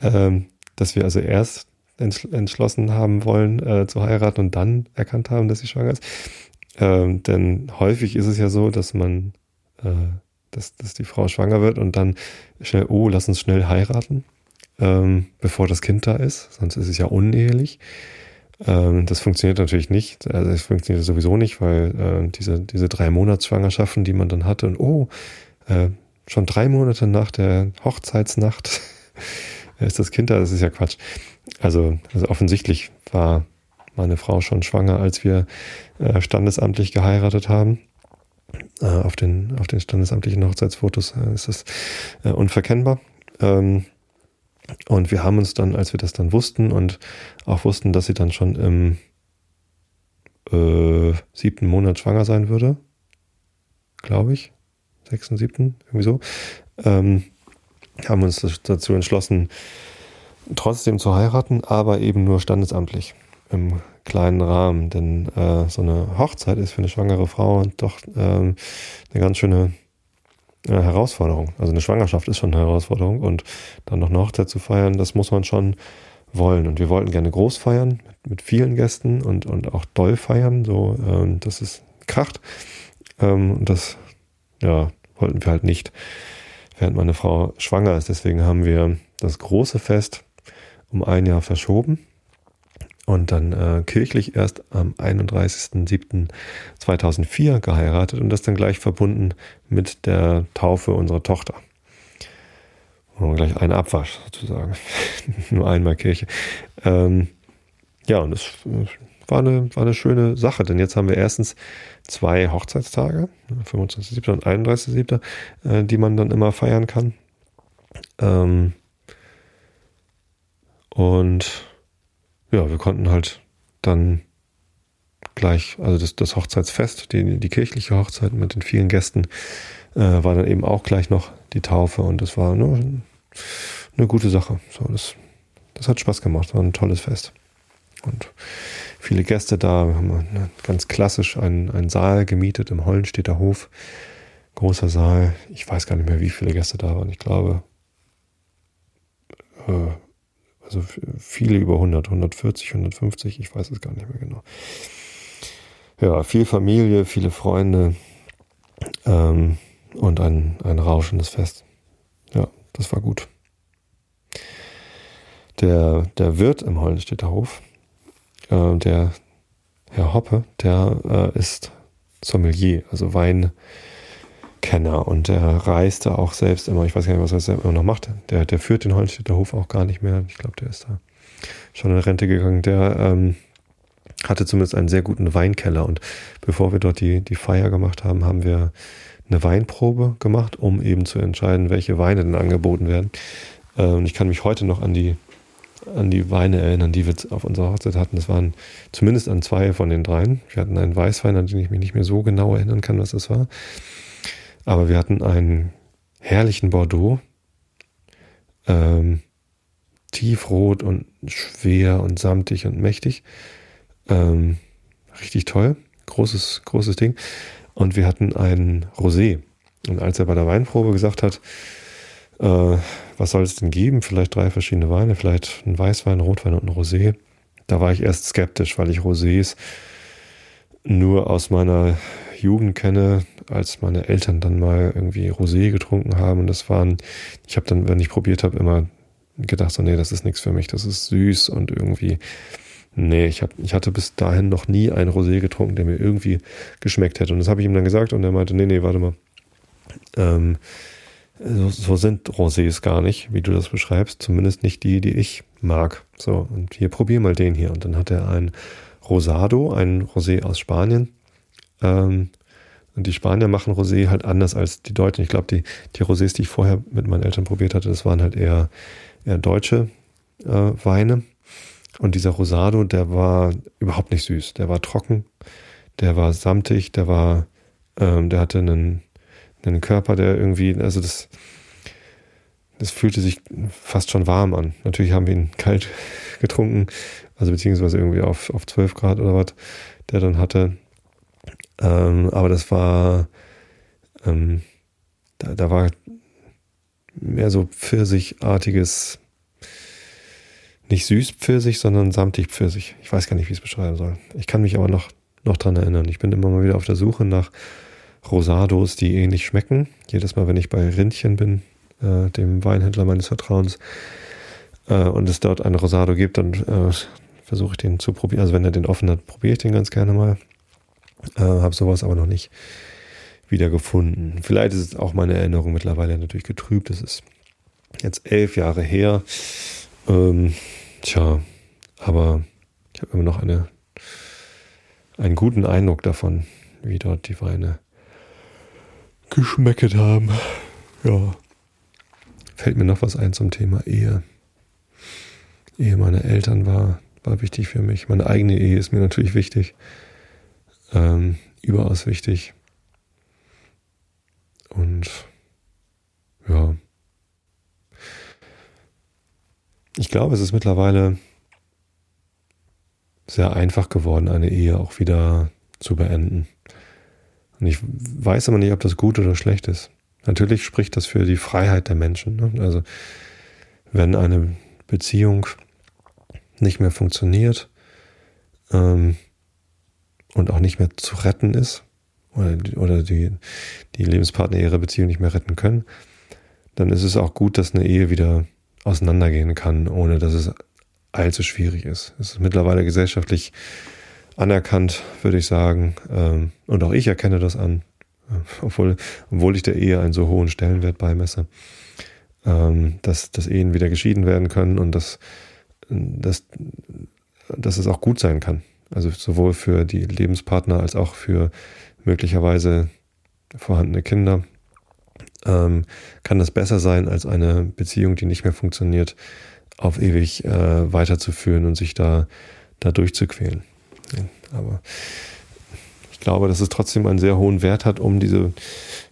ähm, dass wir also erst entschlossen haben wollen äh, zu heiraten und dann erkannt haben, dass sie schwanger ist. Ähm, denn häufig ist es ja so, dass man, äh, dass, dass die Frau schwanger wird und dann schnell, oh, lass uns schnell heiraten, ähm, bevor das Kind da ist, sonst ist es ja unehelich. Ähm, das funktioniert natürlich nicht. Also es funktioniert sowieso nicht, weil äh, diese, diese drei Monatsschwangerschaften, die man dann hatte, und oh, äh, schon drei Monate nach der Hochzeitsnacht *laughs* ist das Kind da, das ist ja Quatsch. Also, also offensichtlich war meine Frau schon schwanger, als wir äh, standesamtlich geheiratet haben. Äh, auf, den, auf den standesamtlichen Hochzeitsfotos äh, ist das äh, unverkennbar. Ähm, und wir haben uns dann, als wir das dann wussten und auch wussten, dass sie dann schon im äh, siebten Monat schwanger sein würde, glaube ich, sechsten, siebten, irgendwie so, ähm, haben uns dazu entschlossen, trotzdem zu heiraten, aber eben nur standesamtlich im kleinen Rahmen. Denn äh, so eine Hochzeit ist für eine schwangere Frau doch ähm, eine ganz schöne äh, Herausforderung. Also eine Schwangerschaft ist schon eine Herausforderung und dann noch eine Hochzeit zu feiern, das muss man schon wollen. Und wir wollten gerne groß feiern mit, mit vielen Gästen und, und auch doll feiern, so ähm, dass es kracht. Ähm, und das ja, wollten wir halt nicht, während meine Frau schwanger ist. Deswegen haben wir das große Fest um ein Jahr verschoben und dann äh, kirchlich erst am 31.07.2004 geheiratet und das dann gleich verbunden mit der Taufe unserer Tochter. Und gleich ein Abwasch sozusagen. *laughs* Nur einmal Kirche. Ähm, ja, und es war eine, war eine schöne Sache, denn jetzt haben wir erstens zwei Hochzeitstage, 25.07. und 31.07., äh, die man dann immer feiern kann. Ähm, und ja, wir konnten halt dann gleich, also das, das Hochzeitsfest, die, die kirchliche Hochzeit mit den vielen Gästen, äh, war dann eben auch gleich noch die Taufe und das war nur eine gute Sache. So, das, das hat Spaß gemacht, war ein tolles Fest. Und viele Gäste da, wir haben ganz klassisch einen, einen Saal gemietet im Hollenstädter Hof. Großer Saal. Ich weiß gar nicht mehr, wie viele Gäste da waren. Ich glaube, äh, also viele über 100, 140, 150, ich weiß es gar nicht mehr genau. Ja, viel Familie, viele Freunde ähm, und ein, ein rauschendes Fest. Ja, das war gut. Der, der Wirt im Hollenstädter Hof, äh, der Herr Hoppe, der äh, ist Sommelier, also Wein. Kenner und der reiste auch selbst immer, ich weiß gar nicht, was er immer noch macht. Der, der führt den Hollenstädter Hof auch gar nicht mehr. Ich glaube, der ist da schon in Rente gegangen. Der ähm, hatte zumindest einen sehr guten Weinkeller und bevor wir dort die, die Feier gemacht haben, haben wir eine Weinprobe gemacht, um eben zu entscheiden, welche Weine denn angeboten werden. Äh, und ich kann mich heute noch an die an die Weine erinnern, die wir auf unserer Hochzeit hatten. Das waren zumindest an zwei von den dreien. Wir hatten einen Weißwein, an den ich mich nicht mehr so genau erinnern kann, was das war. Aber wir hatten einen herrlichen Bordeaux. Ähm, tiefrot und schwer und samtig und mächtig. Ähm, richtig toll. Großes, großes Ding. Und wir hatten einen Rosé. Und als er bei der Weinprobe gesagt hat, äh, was soll es denn geben? Vielleicht drei verschiedene Weine, vielleicht ein Weißwein, Rotwein und ein Rosé. Da war ich erst skeptisch, weil ich Rosés nur aus meiner Jugend kenne, als meine Eltern dann mal irgendwie Rosé getrunken haben. Und das waren, ich habe dann, wenn ich probiert habe, immer gedacht, so, nee, das ist nichts für mich, das ist süß und irgendwie, nee, ich, hab, ich hatte bis dahin noch nie einen Rosé getrunken, der mir irgendwie geschmeckt hätte. Und das habe ich ihm dann gesagt und er meinte, nee, nee, warte mal. Ähm, so, so sind Rosés gar nicht, wie du das beschreibst, zumindest nicht die, die ich mag. So, und hier probier mal den hier. Und dann hat er ein Rosado, ein Rosé aus Spanien, ähm, und die Spanier machen Rosé halt anders als die Deutschen. Ich glaube, die, die Rosés, die ich vorher mit meinen Eltern probiert hatte, das waren halt eher, eher deutsche äh, Weine. Und dieser Rosado, der war überhaupt nicht süß. Der war trocken, der war samtig, der war, ähm, der hatte einen, einen Körper, der irgendwie, also das, das fühlte sich fast schon warm an. Natürlich haben wir ihn *laughs* kalt getrunken, also beziehungsweise irgendwie auf, auf 12 Grad oder was, der dann hatte. Ähm, aber das war, ähm, da, da war mehr so pfirsichartiges, nicht süß Pfirsich, sondern samtig Pfirsich. Ich weiß gar nicht, wie ich es beschreiben soll. Ich kann mich aber noch, noch dran erinnern. Ich bin immer mal wieder auf der Suche nach Rosados, die ähnlich schmecken. Jedes Mal, wenn ich bei Rindchen bin, äh, dem Weinhändler meines Vertrauens, äh, und es dort einen Rosado gibt, dann äh, versuche ich den zu probieren. Also wenn er den offen hat, probiere ich den ganz gerne mal. Äh, Habe sowas aber noch nicht wieder gefunden. Vielleicht ist auch meine Erinnerung mittlerweile natürlich getrübt. Es ist jetzt elf Jahre her. Ähm, tja, aber ich habe immer noch eine, einen guten Eindruck davon, wie dort die Weine geschmecket haben. Ja. Fällt mir noch was ein zum Thema Ehe. Ehe meiner Eltern war, war wichtig für mich. Meine eigene Ehe ist mir natürlich wichtig. Ähm, überaus wichtig. Und ja. Ich glaube, es ist mittlerweile sehr einfach geworden, eine Ehe auch wieder zu beenden. Und ich weiß aber nicht, ob das gut oder schlecht ist. Natürlich spricht das für die Freiheit der Menschen. Ne? Also wenn eine Beziehung nicht mehr funktioniert ähm, und auch nicht mehr zu retten ist oder, oder die, die Lebenspartner ihre Beziehung nicht mehr retten können, dann ist es auch gut, dass eine Ehe wieder auseinandergehen kann, ohne dass es allzu schwierig ist. Es ist mittlerweile gesellschaftlich anerkannt, würde ich sagen. Ähm, und auch ich erkenne das an, *laughs* obwohl, obwohl ich der Ehe einen so hohen Stellenwert beimesse, ähm, dass, dass Ehen wieder geschieden werden können und dass, dass, dass es auch gut sein kann. Also sowohl für die Lebenspartner als auch für möglicherweise vorhandene Kinder ähm, kann das besser sein als eine Beziehung, die nicht mehr funktioniert, auf ewig äh, weiterzuführen und sich da, da durchzuquälen. Ja, aber ich glaube, dass es trotzdem einen sehr hohen Wert hat, um diese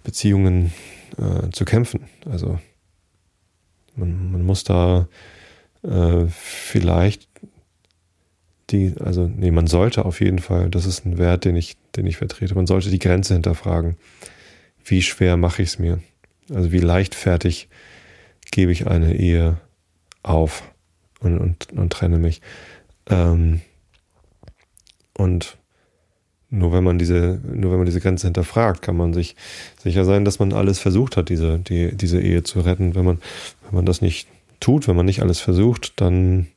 Beziehungen äh, zu kämpfen. Also man, man muss da äh, vielleicht die, also nee, man sollte auf jeden Fall, das ist ein Wert, den ich, den ich vertrete, man sollte die Grenze hinterfragen. Wie schwer mache ich es mir? Also wie leichtfertig gebe ich eine Ehe auf und, und, und trenne mich. Ähm, und nur wenn man diese, nur wenn man diese Grenze hinterfragt, kann man sich sicher sein, dass man alles versucht hat, diese, die, diese Ehe zu retten. Wenn man, wenn man das nicht tut, wenn man nicht alles versucht, dann,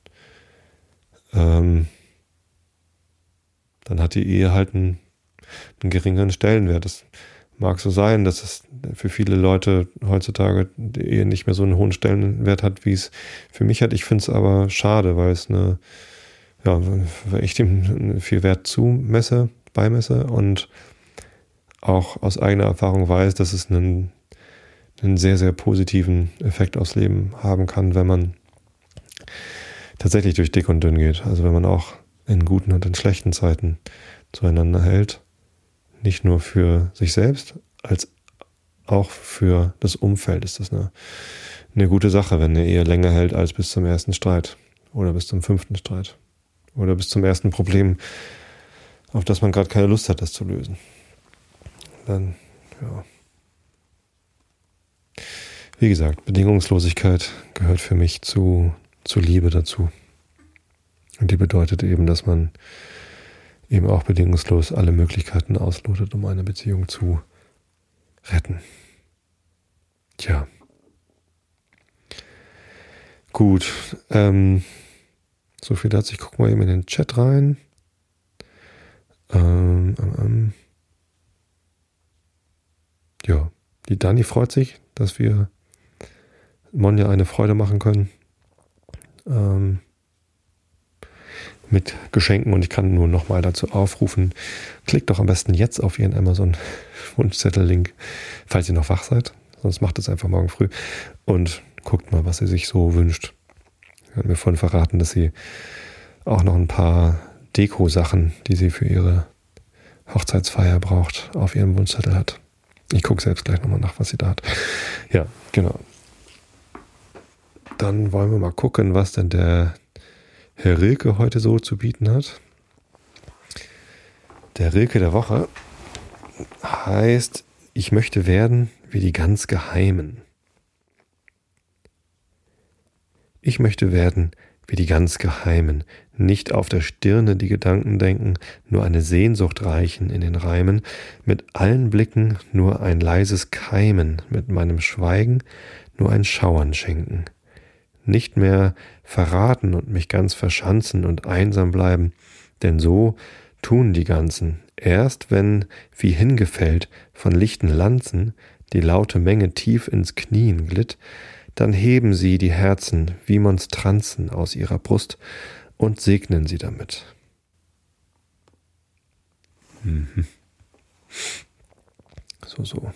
ähm, dann hat die Ehe halt einen, einen geringeren Stellenwert. Das mag so sein, dass es für viele Leute heutzutage die Ehe nicht mehr so einen hohen Stellenwert hat, wie es für mich hat. Ich finde es aber schade, weil es eine, ja, weil ich dem viel Wert zumesse, beimesse und auch aus eigener Erfahrung weiß, dass es einen, einen sehr, sehr positiven Effekt aufs Leben haben kann, wenn man tatsächlich durch dick und dünn geht. Also wenn man auch in guten und in schlechten Zeiten zueinander hält nicht nur für sich selbst, als auch für das Umfeld ist das eine, eine gute Sache, wenn eine Ehe länger hält als bis zum ersten Streit oder bis zum fünften Streit oder bis zum ersten Problem, auf das man gerade keine Lust hat, das zu lösen. Dann, ja. Wie gesagt, Bedingungslosigkeit gehört für mich zu, zu Liebe dazu. Und die bedeutet eben, dass man eben auch bedingungslos alle Möglichkeiten auslotet, um eine Beziehung zu retten. Tja. Gut. Ähm, so viel dazu. Ich gucke mal eben in den Chat rein. Ähm, ähm, ähm. ja, die Dani freut sich, dass wir Monja eine Freude machen können. Ähm, mit Geschenken und ich kann nur nochmal dazu aufrufen, klickt doch am besten jetzt auf Ihren Amazon *laughs* Wunschzettel-Link, falls ihr noch wach seid. Sonst macht es einfach morgen früh und guckt mal, was sie sich so wünscht. Sie hat mir vorhin verraten, dass sie auch noch ein paar Deko-Sachen, die sie für ihre Hochzeitsfeier braucht, auf ihrem Wunschzettel hat. Ich gucke selbst gleich nochmal nach, was sie da hat. Ja, genau. Dann wollen wir mal gucken, was denn der Herr Rilke heute so zu bieten hat. Der Rilke der Woche heißt, ich möchte werden wie die ganz Geheimen. Ich möchte werden wie die ganz Geheimen, nicht auf der Stirne die Gedanken denken, nur eine Sehnsucht reichen in den Reimen, mit allen Blicken nur ein leises Keimen, mit meinem Schweigen nur ein Schauern schenken. Nicht mehr verraten und mich ganz verschanzen und einsam bleiben, denn so tun die ganzen, erst wenn, wie hingefällt, von lichten Lanzen die laute Menge tief ins Knien glitt, dann heben sie die Herzen wie Monstranzen aus ihrer Brust und segnen sie damit. Mhm. So, so.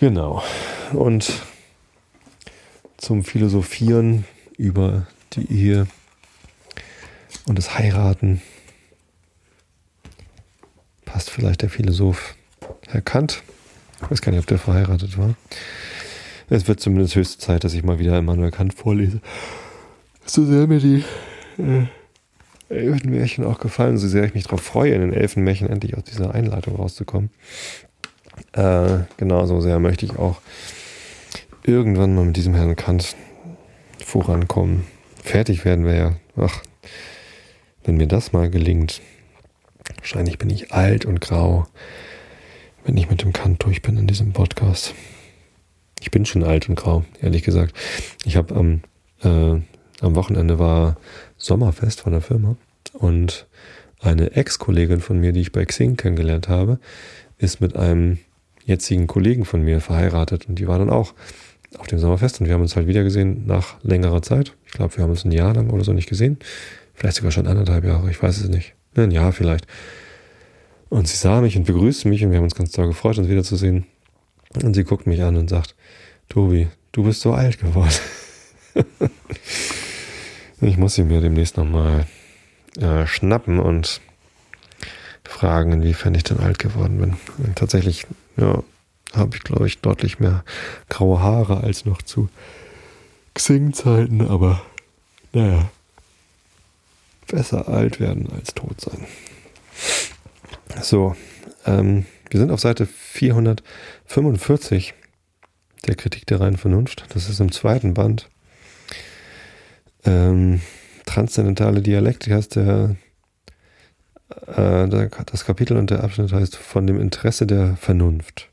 Genau. Und zum Philosophieren über die Ehe und das Heiraten passt vielleicht der Philosoph Herr Kant. Ich weiß gar nicht, ob der verheiratet war. Es wird zumindest höchste Zeit, dass ich mal wieder Immanuel Kant vorlese. So sehr mir die äh, Elfenmärchen auch gefallen, so sehr ich mich darauf freue, in den Elfenmärchen endlich aus dieser Einleitung rauszukommen. Äh, genauso sehr möchte ich auch irgendwann mal mit diesem Herrn Kant vorankommen. Fertig werden wir ja. Ach, wenn mir das mal gelingt. Wahrscheinlich bin ich alt und grau wenn ich mit dem Kant durch bin in diesem Podcast. Ich bin schon alt und grau, ehrlich gesagt. Ich habe am, äh, am Wochenende war Sommerfest von der Firma und eine Ex-Kollegin von mir, die ich bei Xing kennengelernt habe, ist mit einem jetzigen Kollegen von mir verheiratet und die war dann auch auf dem Sommerfest und wir haben uns halt wieder gesehen nach längerer Zeit. Ich glaube, wir haben uns ein Jahr lang oder so nicht gesehen. Vielleicht sogar schon anderthalb Jahre, ich weiß es nicht. Ein Jahr vielleicht. Und sie sah mich und begrüßte mich und wir haben uns ganz toll gefreut, uns wiederzusehen. Und sie guckt mich an und sagt, Tobi, du bist so alt geworden. *laughs* ich muss sie mir demnächst nochmal äh, schnappen und fragen, inwiefern ich denn alt geworden bin. Tatsächlich, ja, habe ich, glaube ich, deutlich mehr graue Haare als noch zu Xing-Zeiten, aber naja, besser alt werden als tot sein. So, ähm, wir sind auf Seite 445 der Kritik der reinen Vernunft. Das ist im zweiten Band. Ähm, Transzendentale Dialektik heißt der, äh, der, das Kapitel und der Abschnitt heißt von dem Interesse der Vernunft.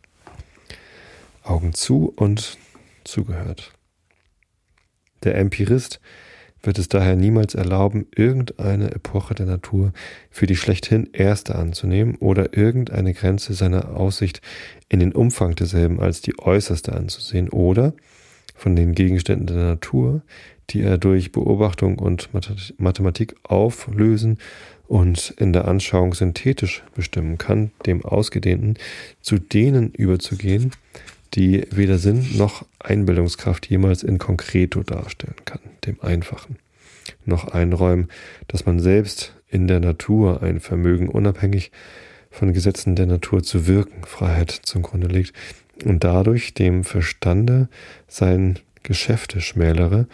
Augen zu und zugehört. Der Empirist wird es daher niemals erlauben, irgendeine Epoche der Natur für die schlechthin erste anzunehmen oder irgendeine Grenze seiner Aussicht in den Umfang derselben als die äußerste anzusehen oder von den Gegenständen der Natur, die er durch Beobachtung und Mathematik auflösen und in der Anschauung synthetisch bestimmen kann, dem Ausgedehnten zu denen überzugehen, die weder Sinn noch Einbildungskraft jemals in Konkreto darstellen kann, dem Einfachen, noch einräumen, dass man selbst in der Natur ein Vermögen unabhängig von Gesetzen der Natur zu wirken, Freiheit zum Grunde legt und dadurch dem Verstande sein Geschäfte schmälere,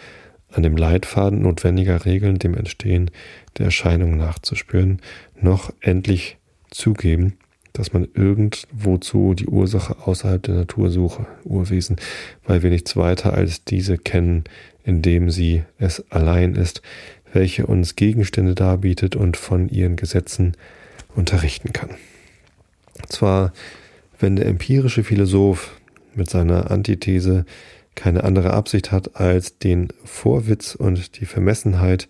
an dem Leitfaden notwendiger Regeln dem Entstehen der Erscheinung nachzuspüren, noch endlich zugeben, dass man irgendwozu die Ursache außerhalb der Natur suche, Urwesen, weil wir nichts weiter als diese kennen, indem sie es allein ist, welche uns Gegenstände darbietet und von ihren Gesetzen unterrichten kann. Zwar, wenn der empirische Philosoph mit seiner Antithese keine andere Absicht hat, als den Vorwitz und die Vermessenheit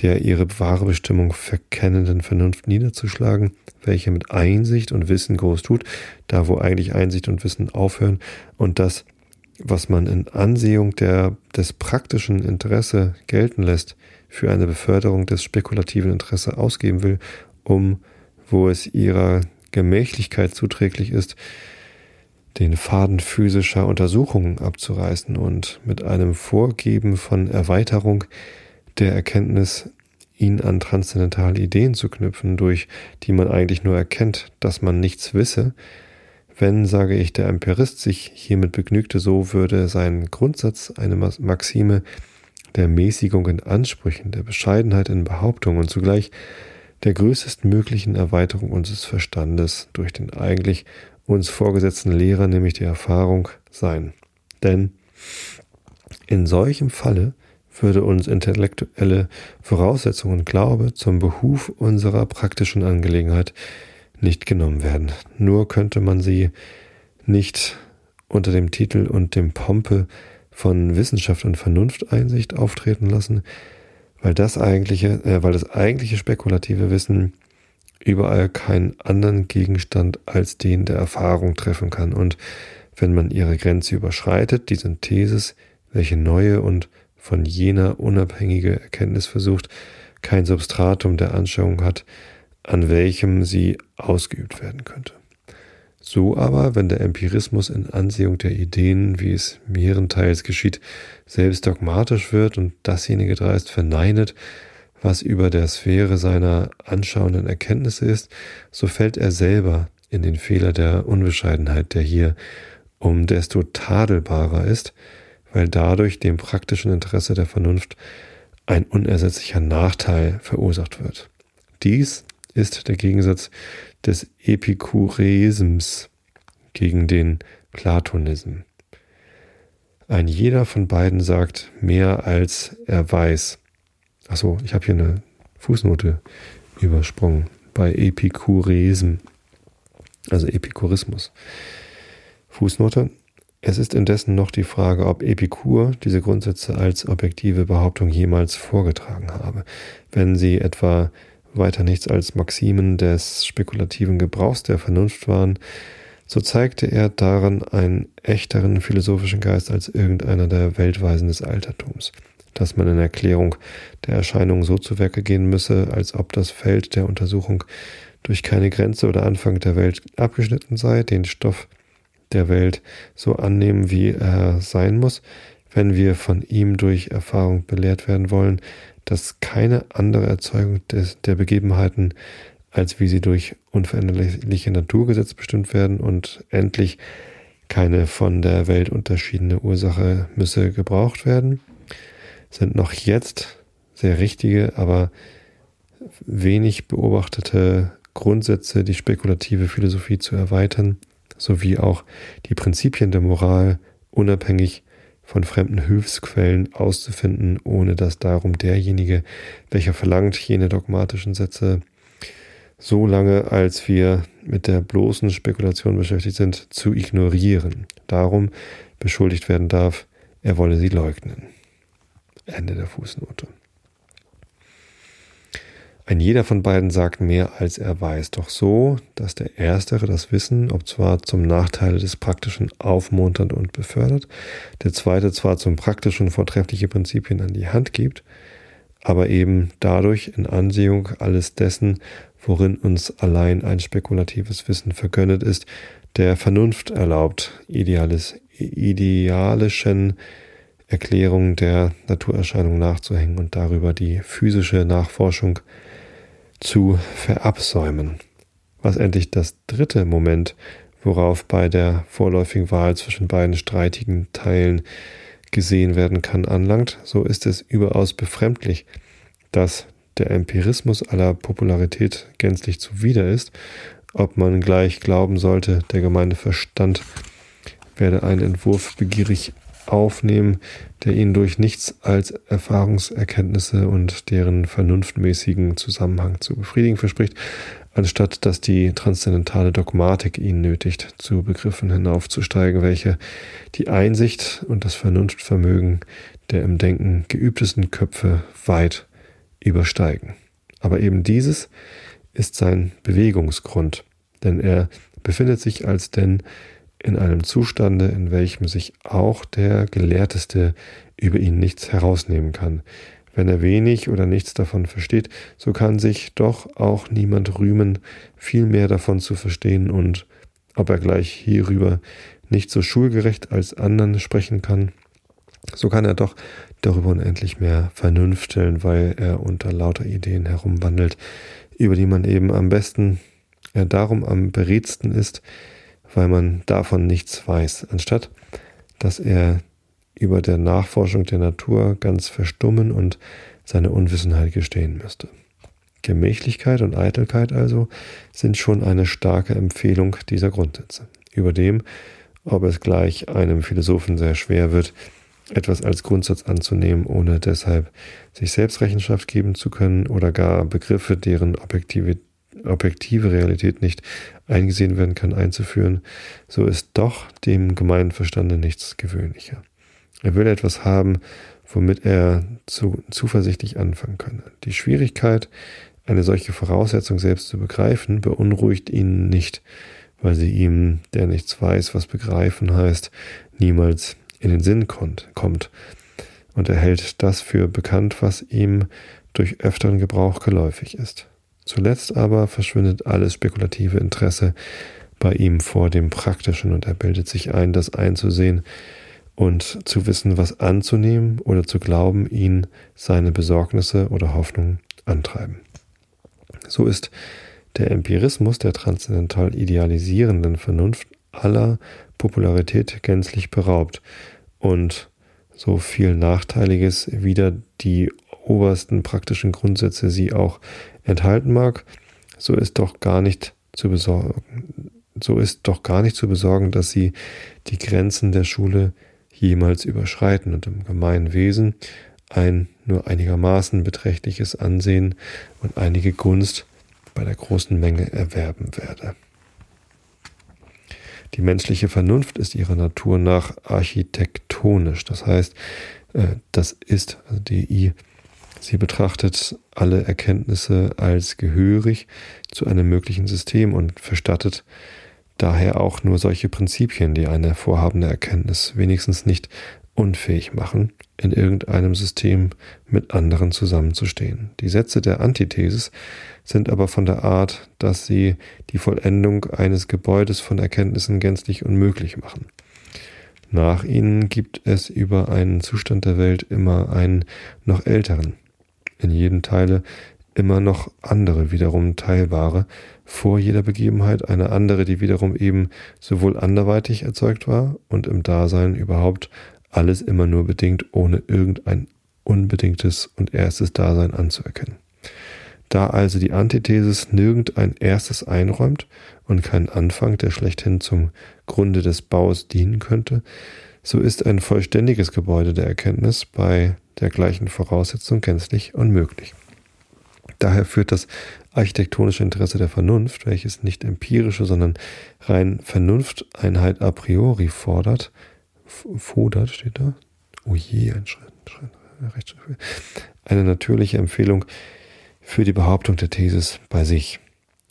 der ihre wahre Bestimmung verkennenden Vernunft niederzuschlagen, welche mit Einsicht und Wissen groß tut, da wo eigentlich Einsicht und Wissen aufhören und das, was man in Ansehung der, des praktischen Interesse gelten lässt, für eine Beförderung des spekulativen Interesse ausgeben will, um, wo es ihrer Gemächlichkeit zuträglich ist, den Faden physischer Untersuchungen abzureißen und mit einem Vorgeben von Erweiterung der Erkenntnis, ihn an transzendentale Ideen zu knüpfen, durch die man eigentlich nur erkennt, dass man nichts wisse, wenn, sage ich, der Empirist sich hiermit begnügte, so würde sein Grundsatz eine Maxime der Mäßigung in Ansprüchen, der Bescheidenheit in Behauptungen und zugleich der größtmöglichen Erweiterung unseres Verstandes durch den eigentlich uns vorgesetzten Lehrer, nämlich die Erfahrung, sein. Denn in solchem Falle würde uns intellektuelle Voraussetzungen und Glaube zum Behuf unserer praktischen Angelegenheit nicht genommen werden. Nur könnte man sie nicht unter dem Titel und dem Pompe von Wissenschaft und Vernunfteinsicht auftreten lassen, weil das eigentliche, äh, weil das eigentliche spekulative Wissen überall keinen anderen Gegenstand als den der Erfahrung treffen kann und wenn man ihre Grenze überschreitet, die Synthesis, welche neue und von jener unabhängige Erkenntnis versucht, kein Substratum der Anschauung hat, an welchem sie ausgeübt werden könnte. So aber, wenn der Empirismus in Ansehung der Ideen, wie es mehrenteils geschieht, selbst dogmatisch wird und dasjenige dreist verneinet, was über der Sphäre seiner anschauenden Erkenntnisse ist, so fällt er selber in den Fehler der Unbescheidenheit, der hier um desto tadelbarer ist, weil dadurch dem praktischen Interesse der Vernunft ein unersetzlicher Nachteil verursacht wird. Dies ist der Gegensatz des Epikureisms gegen den Platonism. Ein jeder von beiden sagt mehr als er weiß. Achso, ich habe hier eine Fußnote übersprungen bei Epikureism, also Epikurismus. Fußnote. Es ist indessen noch die Frage, ob Epikur diese Grundsätze als objektive Behauptung jemals vorgetragen habe. Wenn sie etwa weiter nichts als Maximen des spekulativen Gebrauchs der Vernunft waren, so zeigte er daran einen echteren philosophischen Geist als irgendeiner der Weltweisen des Altertums, dass man in Erklärung der Erscheinung so zu Werke gehen müsse, als ob das Feld der Untersuchung durch keine Grenze oder Anfang der Welt abgeschnitten sei, den Stoff der Welt so annehmen, wie er sein muss, wenn wir von ihm durch Erfahrung belehrt werden wollen, dass keine andere Erzeugung des, der Begebenheiten, als wie sie durch unveränderliche Naturgesetze bestimmt werden und endlich keine von der Welt unterschiedene Ursache müsse gebraucht werden, sind noch jetzt sehr richtige, aber wenig beobachtete Grundsätze, die spekulative Philosophie zu erweitern, sowie auch die Prinzipien der Moral unabhängig von fremden Hilfsquellen auszufinden, ohne dass darum derjenige, welcher verlangt jene dogmatischen Sätze, so lange als wir mit der bloßen Spekulation beschäftigt sind, zu ignorieren. Darum beschuldigt werden darf, er wolle sie leugnen. Ende der Fußnote. Ein jeder von beiden sagt mehr, als er weiß, doch so, dass der Erstere das Wissen, ob zwar zum Nachteile des Praktischen aufmunternd und befördert, der Zweite zwar zum Praktischen vortreffliche Prinzipien an die Hand gibt, aber eben dadurch in Ansehung alles dessen, worin uns allein ein spekulatives Wissen vergönnet ist, der Vernunft erlaubt, ideales, idealischen Erklärungen der Naturerscheinung nachzuhängen und darüber die physische Nachforschung zu verabsäumen. Was endlich das dritte Moment, worauf bei der vorläufigen Wahl zwischen beiden streitigen Teilen gesehen werden kann, anlangt, so ist es überaus befremdlich, dass der Empirismus aller Popularität gänzlich zuwider ist, ob man gleich glauben sollte, der gemeine Verstand werde einen Entwurf begierig aufnehmen, der ihn durch nichts als Erfahrungserkenntnisse und deren vernunftmäßigen Zusammenhang zu befriedigen verspricht, anstatt dass die transzendentale Dogmatik ihn nötigt, zu Begriffen hinaufzusteigen, welche die Einsicht und das Vernunftvermögen der im Denken geübtesten Köpfe weit übersteigen. Aber eben dieses ist sein Bewegungsgrund, denn er befindet sich als denn in einem Zustande, in welchem sich auch der Gelehrteste über ihn nichts herausnehmen kann. Wenn er wenig oder nichts davon versteht, so kann sich doch auch niemand rühmen, viel mehr davon zu verstehen und ob er gleich hierüber nicht so schulgerecht als anderen sprechen kann, so kann er doch darüber unendlich mehr vernünfteln, weil er unter lauter Ideen herumwandelt, über die man eben am besten, er darum am beredsten ist, weil man davon nichts weiß, anstatt dass er über der Nachforschung der Natur ganz verstummen und seine Unwissenheit gestehen müsste. Gemächlichkeit und Eitelkeit also sind schon eine starke Empfehlung dieser Grundsätze. Über dem, ob es gleich einem Philosophen sehr schwer wird, etwas als Grundsatz anzunehmen, ohne deshalb sich selbst Rechenschaft geben zu können oder gar Begriffe, deren objektive, objektive Realität nicht eingesehen werden kann, einzuführen, so ist doch dem gemeinen Verstande nichts gewöhnlicher. Er will etwas haben, womit er zu, zuversichtlich anfangen könne. Die Schwierigkeit, eine solche Voraussetzung selbst zu begreifen, beunruhigt ihn nicht, weil sie ihm, der nichts weiß, was begreifen heißt, niemals in den Sinn kommt, und er hält das für bekannt, was ihm durch öfteren Gebrauch geläufig ist. Zuletzt aber verschwindet alles spekulative Interesse bei ihm vor dem Praktischen und er bildet sich ein, das einzusehen und zu wissen, was anzunehmen oder zu glauben, ihn seine Besorgnisse oder Hoffnungen antreiben. So ist der Empirismus der transzendental idealisierenden Vernunft aller Popularität gänzlich beraubt und so viel Nachteiliges wieder die obersten praktischen Grundsätze sie auch enthalten mag, so ist doch gar nicht zu besorgen, so ist doch gar nicht zu besorgen, dass sie die Grenzen der Schule jemals überschreiten und im gemeinen Wesen ein nur einigermaßen beträchtliches Ansehen und einige Gunst bei der großen Menge erwerben werde. Die menschliche Vernunft ist ihrer Natur nach architektonisch, das heißt, äh, das ist, also DI, sie betrachtet alle Erkenntnisse als gehörig zu einem möglichen System und verstattet daher auch nur solche Prinzipien, die eine vorhabende Erkenntnis wenigstens nicht unfähig machen, in irgendeinem System mit anderen zusammenzustehen. Die Sätze der Antithesis sind aber von der Art, dass sie die Vollendung eines Gebäudes von Erkenntnissen gänzlich unmöglich machen. Nach ihnen gibt es über einen Zustand der Welt immer einen noch älteren, in jedem Teile immer noch andere wiederum teilbare, vor jeder Begebenheit eine andere, die wiederum eben sowohl anderweitig erzeugt war und im Dasein überhaupt alles immer nur bedingt, ohne irgendein unbedingtes und erstes Dasein anzuerkennen. Da also die Antithesis nirgend ein erstes einräumt und keinen Anfang, der schlechthin zum Grunde des Baus dienen könnte, so ist ein vollständiges Gebäude der Erkenntnis bei der gleichen Voraussetzung gänzlich unmöglich. Daher führt das architektonische Interesse der Vernunft, welches nicht empirische, sondern rein Vernunfteinheit a priori fordert, fordert, steht da. Oh je, ein Schritt, Schritt. Eine natürliche Empfehlung für die Behauptung der Thesis bei sich.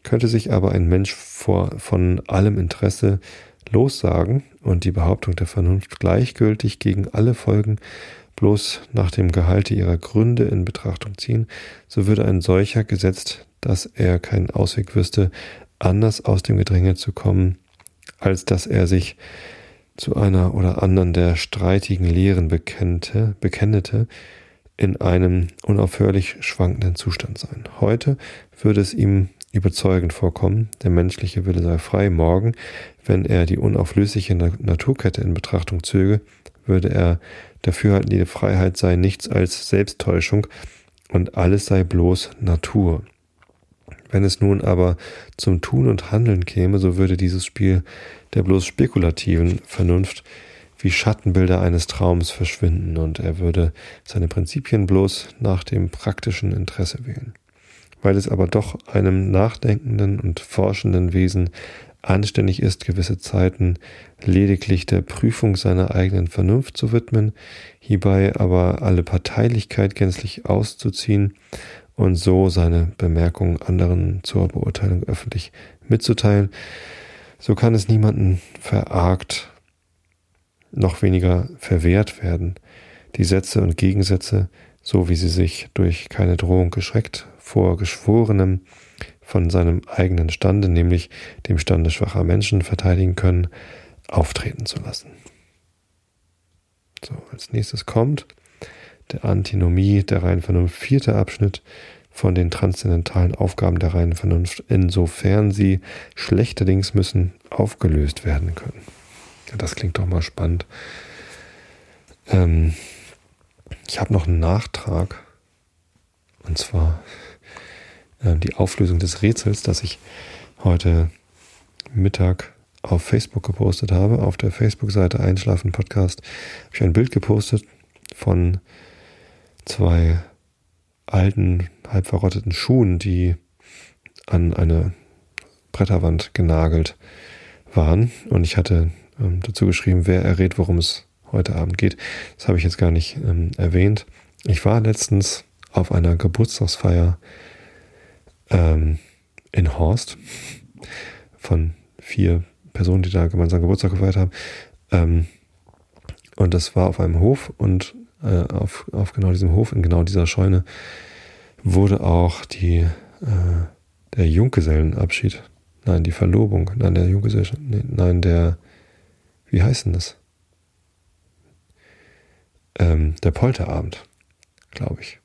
Könnte sich aber ein Mensch vor, von allem Interesse lossagen und die Behauptung der Vernunft gleichgültig gegen alle Folgen bloß nach dem Gehalte ihrer Gründe in Betrachtung ziehen, so würde ein solcher gesetzt, dass er keinen Ausweg wüsste, anders aus dem Gedränge zu kommen, als dass er sich zu einer oder anderen der streitigen Lehren bekennte, bekennete, in einem unaufhörlich schwankenden Zustand sein. Heute würde es ihm überzeugend vorkommen, der menschliche Wille sei frei. Morgen, wenn er die unauflösliche Naturkette in Betrachtung zöge, würde er dafür halten, die Freiheit sei nichts als Selbsttäuschung und alles sei bloß Natur. Wenn es nun aber zum Tun und Handeln käme, so würde dieses Spiel der bloß spekulativen Vernunft wie Schattenbilder eines Traums verschwinden und er würde seine Prinzipien bloß nach dem praktischen Interesse wählen. Weil es aber doch einem nachdenkenden und forschenden Wesen anständig ist, gewisse Zeiten lediglich der Prüfung seiner eigenen Vernunft zu widmen, hierbei aber alle Parteilichkeit gänzlich auszuziehen und so seine Bemerkungen anderen zur Beurteilung öffentlich mitzuteilen, so kann es niemanden verargt, noch weniger verwehrt werden, die Sätze und Gegensätze, so wie sie sich durch keine Drohung geschreckt vor Geschworenem von seinem eigenen Stande, nämlich dem Stande schwacher Menschen, verteidigen können, auftreten zu lassen. So, als nächstes kommt der Antinomie der reinen Vernunft, vierte Abschnitt von den transzendentalen Aufgaben der reinen Vernunft, insofern sie schlechterdings müssen aufgelöst werden können. Das klingt doch mal spannend. Ähm, ich habe noch einen Nachtrag. Und zwar äh, die Auflösung des Rätsels, das ich heute Mittag auf Facebook gepostet habe. Auf der Facebook-Seite Einschlafen Podcast habe ich ein Bild gepostet von zwei alten, halb verrotteten Schuhen, die an eine Bretterwand genagelt waren. Und ich hatte ähm, dazu geschrieben, wer errät, worum es heute Abend geht. Das habe ich jetzt gar nicht ähm, erwähnt. Ich war letztens auf einer Geburtstagsfeier ähm, in Horst von vier Personen, die da gemeinsam Geburtstag gefeiert haben. Ähm, und das war auf einem Hof und äh, auf, auf genau diesem Hof, in genau dieser Scheune, wurde auch die, äh, der Junggesellenabschied, nein, die Verlobung, nein, der Junggesellen, nein, der, wie heißt denn das? Ähm, der Polterabend, glaube ich,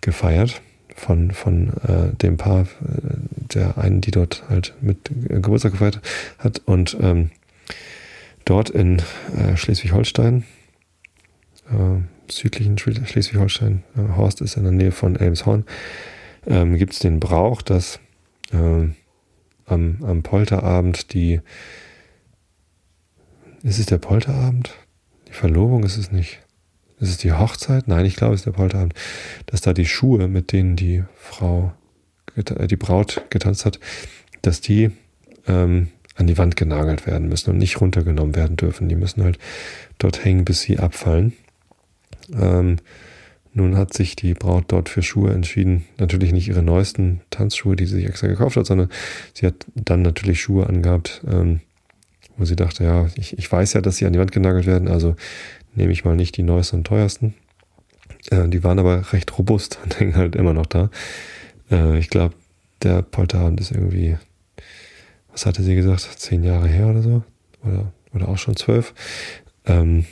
gefeiert von, von äh, dem Paar, äh, der einen, die dort halt mit Geburtstag gefeiert hat. Und ähm, dort in äh, Schleswig-Holstein, äh, südlichen Schleswig-Holstein, äh, Horst ist in der Nähe von Elmshorn, ähm, gibt es den Brauch, dass äh, am, am Polterabend die, ist es der Polterabend? Die Verlobung ist es nicht. Ist es die Hochzeit? Nein, ich glaube, es ist der Polterabend. Dass da die Schuhe, mit denen die Frau, äh, die Braut getanzt hat, dass die ähm, an die Wand genagelt werden müssen und nicht runtergenommen werden dürfen. Die müssen halt dort hängen, bis sie abfallen. Ähm, nun hat sich die Braut dort für Schuhe entschieden. Natürlich nicht ihre neuesten Tanzschuhe, die sie sich extra gekauft hat, sondern sie hat dann natürlich Schuhe angehabt, ähm, wo sie dachte, ja, ich, ich weiß ja, dass sie an die Wand genagelt werden, also nehme ich mal nicht die neuesten und teuersten. Äh, die waren aber recht robust *laughs* und hängen halt immer noch da. Äh, ich glaube, der Polterabend ist irgendwie, was hatte sie gesagt, zehn Jahre her oder so? Oder, oder auch schon zwölf. Ähm,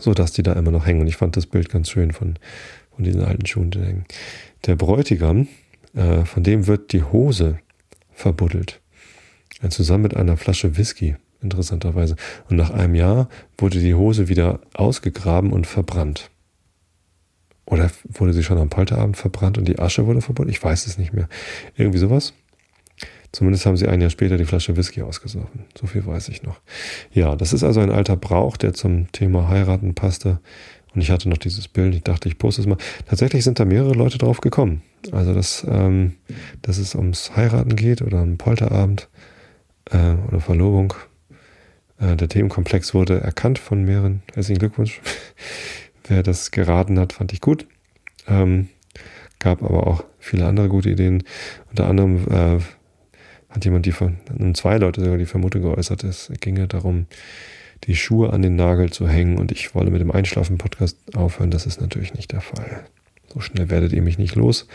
so dass die da immer noch hängen. Und ich fand das Bild ganz schön von, von diesen alten Schuhen, die hängen. Der Bräutigam, äh, von dem wird die Hose verbuddelt. Äh, zusammen mit einer Flasche Whisky interessanterweise. Und nach einem Jahr wurde die Hose wieder ausgegraben und verbrannt. Oder wurde sie schon am Polterabend verbrannt und die Asche wurde verbunden? Ich weiß es nicht mehr. Irgendwie sowas. Zumindest haben sie ein Jahr später die Flasche Whisky ausgesoffen. So viel weiß ich noch. Ja, das ist also ein alter Brauch, der zum Thema Heiraten passte. Und ich hatte noch dieses Bild. Ich dachte, ich poste es mal. Tatsächlich sind da mehrere Leute drauf gekommen. Also, dass, ähm, dass es ums Heiraten geht oder um Polterabend äh, oder Verlobung. Äh, der Themenkomplex wurde erkannt von mehreren. Herzlichen Glückwunsch. *laughs* Wer das geraten hat, fand ich gut. Ähm, gab aber auch viele andere gute Ideen. Unter anderem äh, hat jemand die von zwei Leute sogar die Vermutung geäußert, es ginge darum, die Schuhe an den Nagel zu hängen und ich wolle mit dem Einschlafen-Podcast aufhören. Das ist natürlich nicht der Fall. So schnell werdet ihr mich nicht los.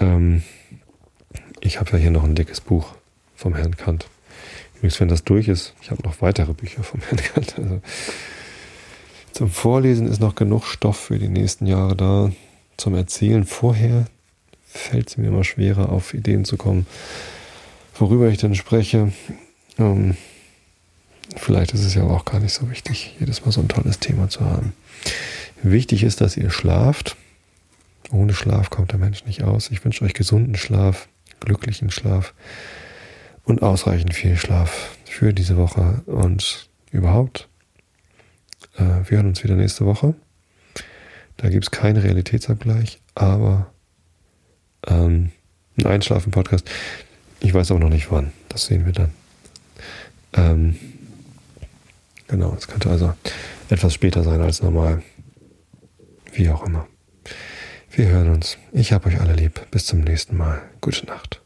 Ähm, ich habe ja hier noch ein dickes Buch vom Herrn Kant. Übrigens, wenn das durch ist, ich habe noch weitere Bücher vom Herrn Kant. Also zum Vorlesen ist noch genug Stoff für die nächsten Jahre da. Zum Erzählen vorher fällt es mir immer schwerer, auf Ideen zu kommen, worüber ich denn spreche. Ähm, vielleicht ist es ja auch gar nicht so wichtig, jedes Mal so ein tolles Thema zu haben. Wichtig ist, dass ihr schlaft. Ohne Schlaf kommt der Mensch nicht aus. Ich wünsche euch gesunden Schlaf, glücklichen Schlaf und ausreichend viel Schlaf für diese Woche und überhaupt. Äh, wir hören uns wieder nächste Woche. Da gibt es keinen Realitätsabgleich, aber ähm, ein Einschlafen-Podcast. Ich weiß auch noch nicht wann. Das sehen wir dann. Ähm, genau, es könnte also etwas später sein als normal. Wie auch immer. Wir hören uns. Ich habe euch alle lieb. Bis zum nächsten Mal. Gute Nacht.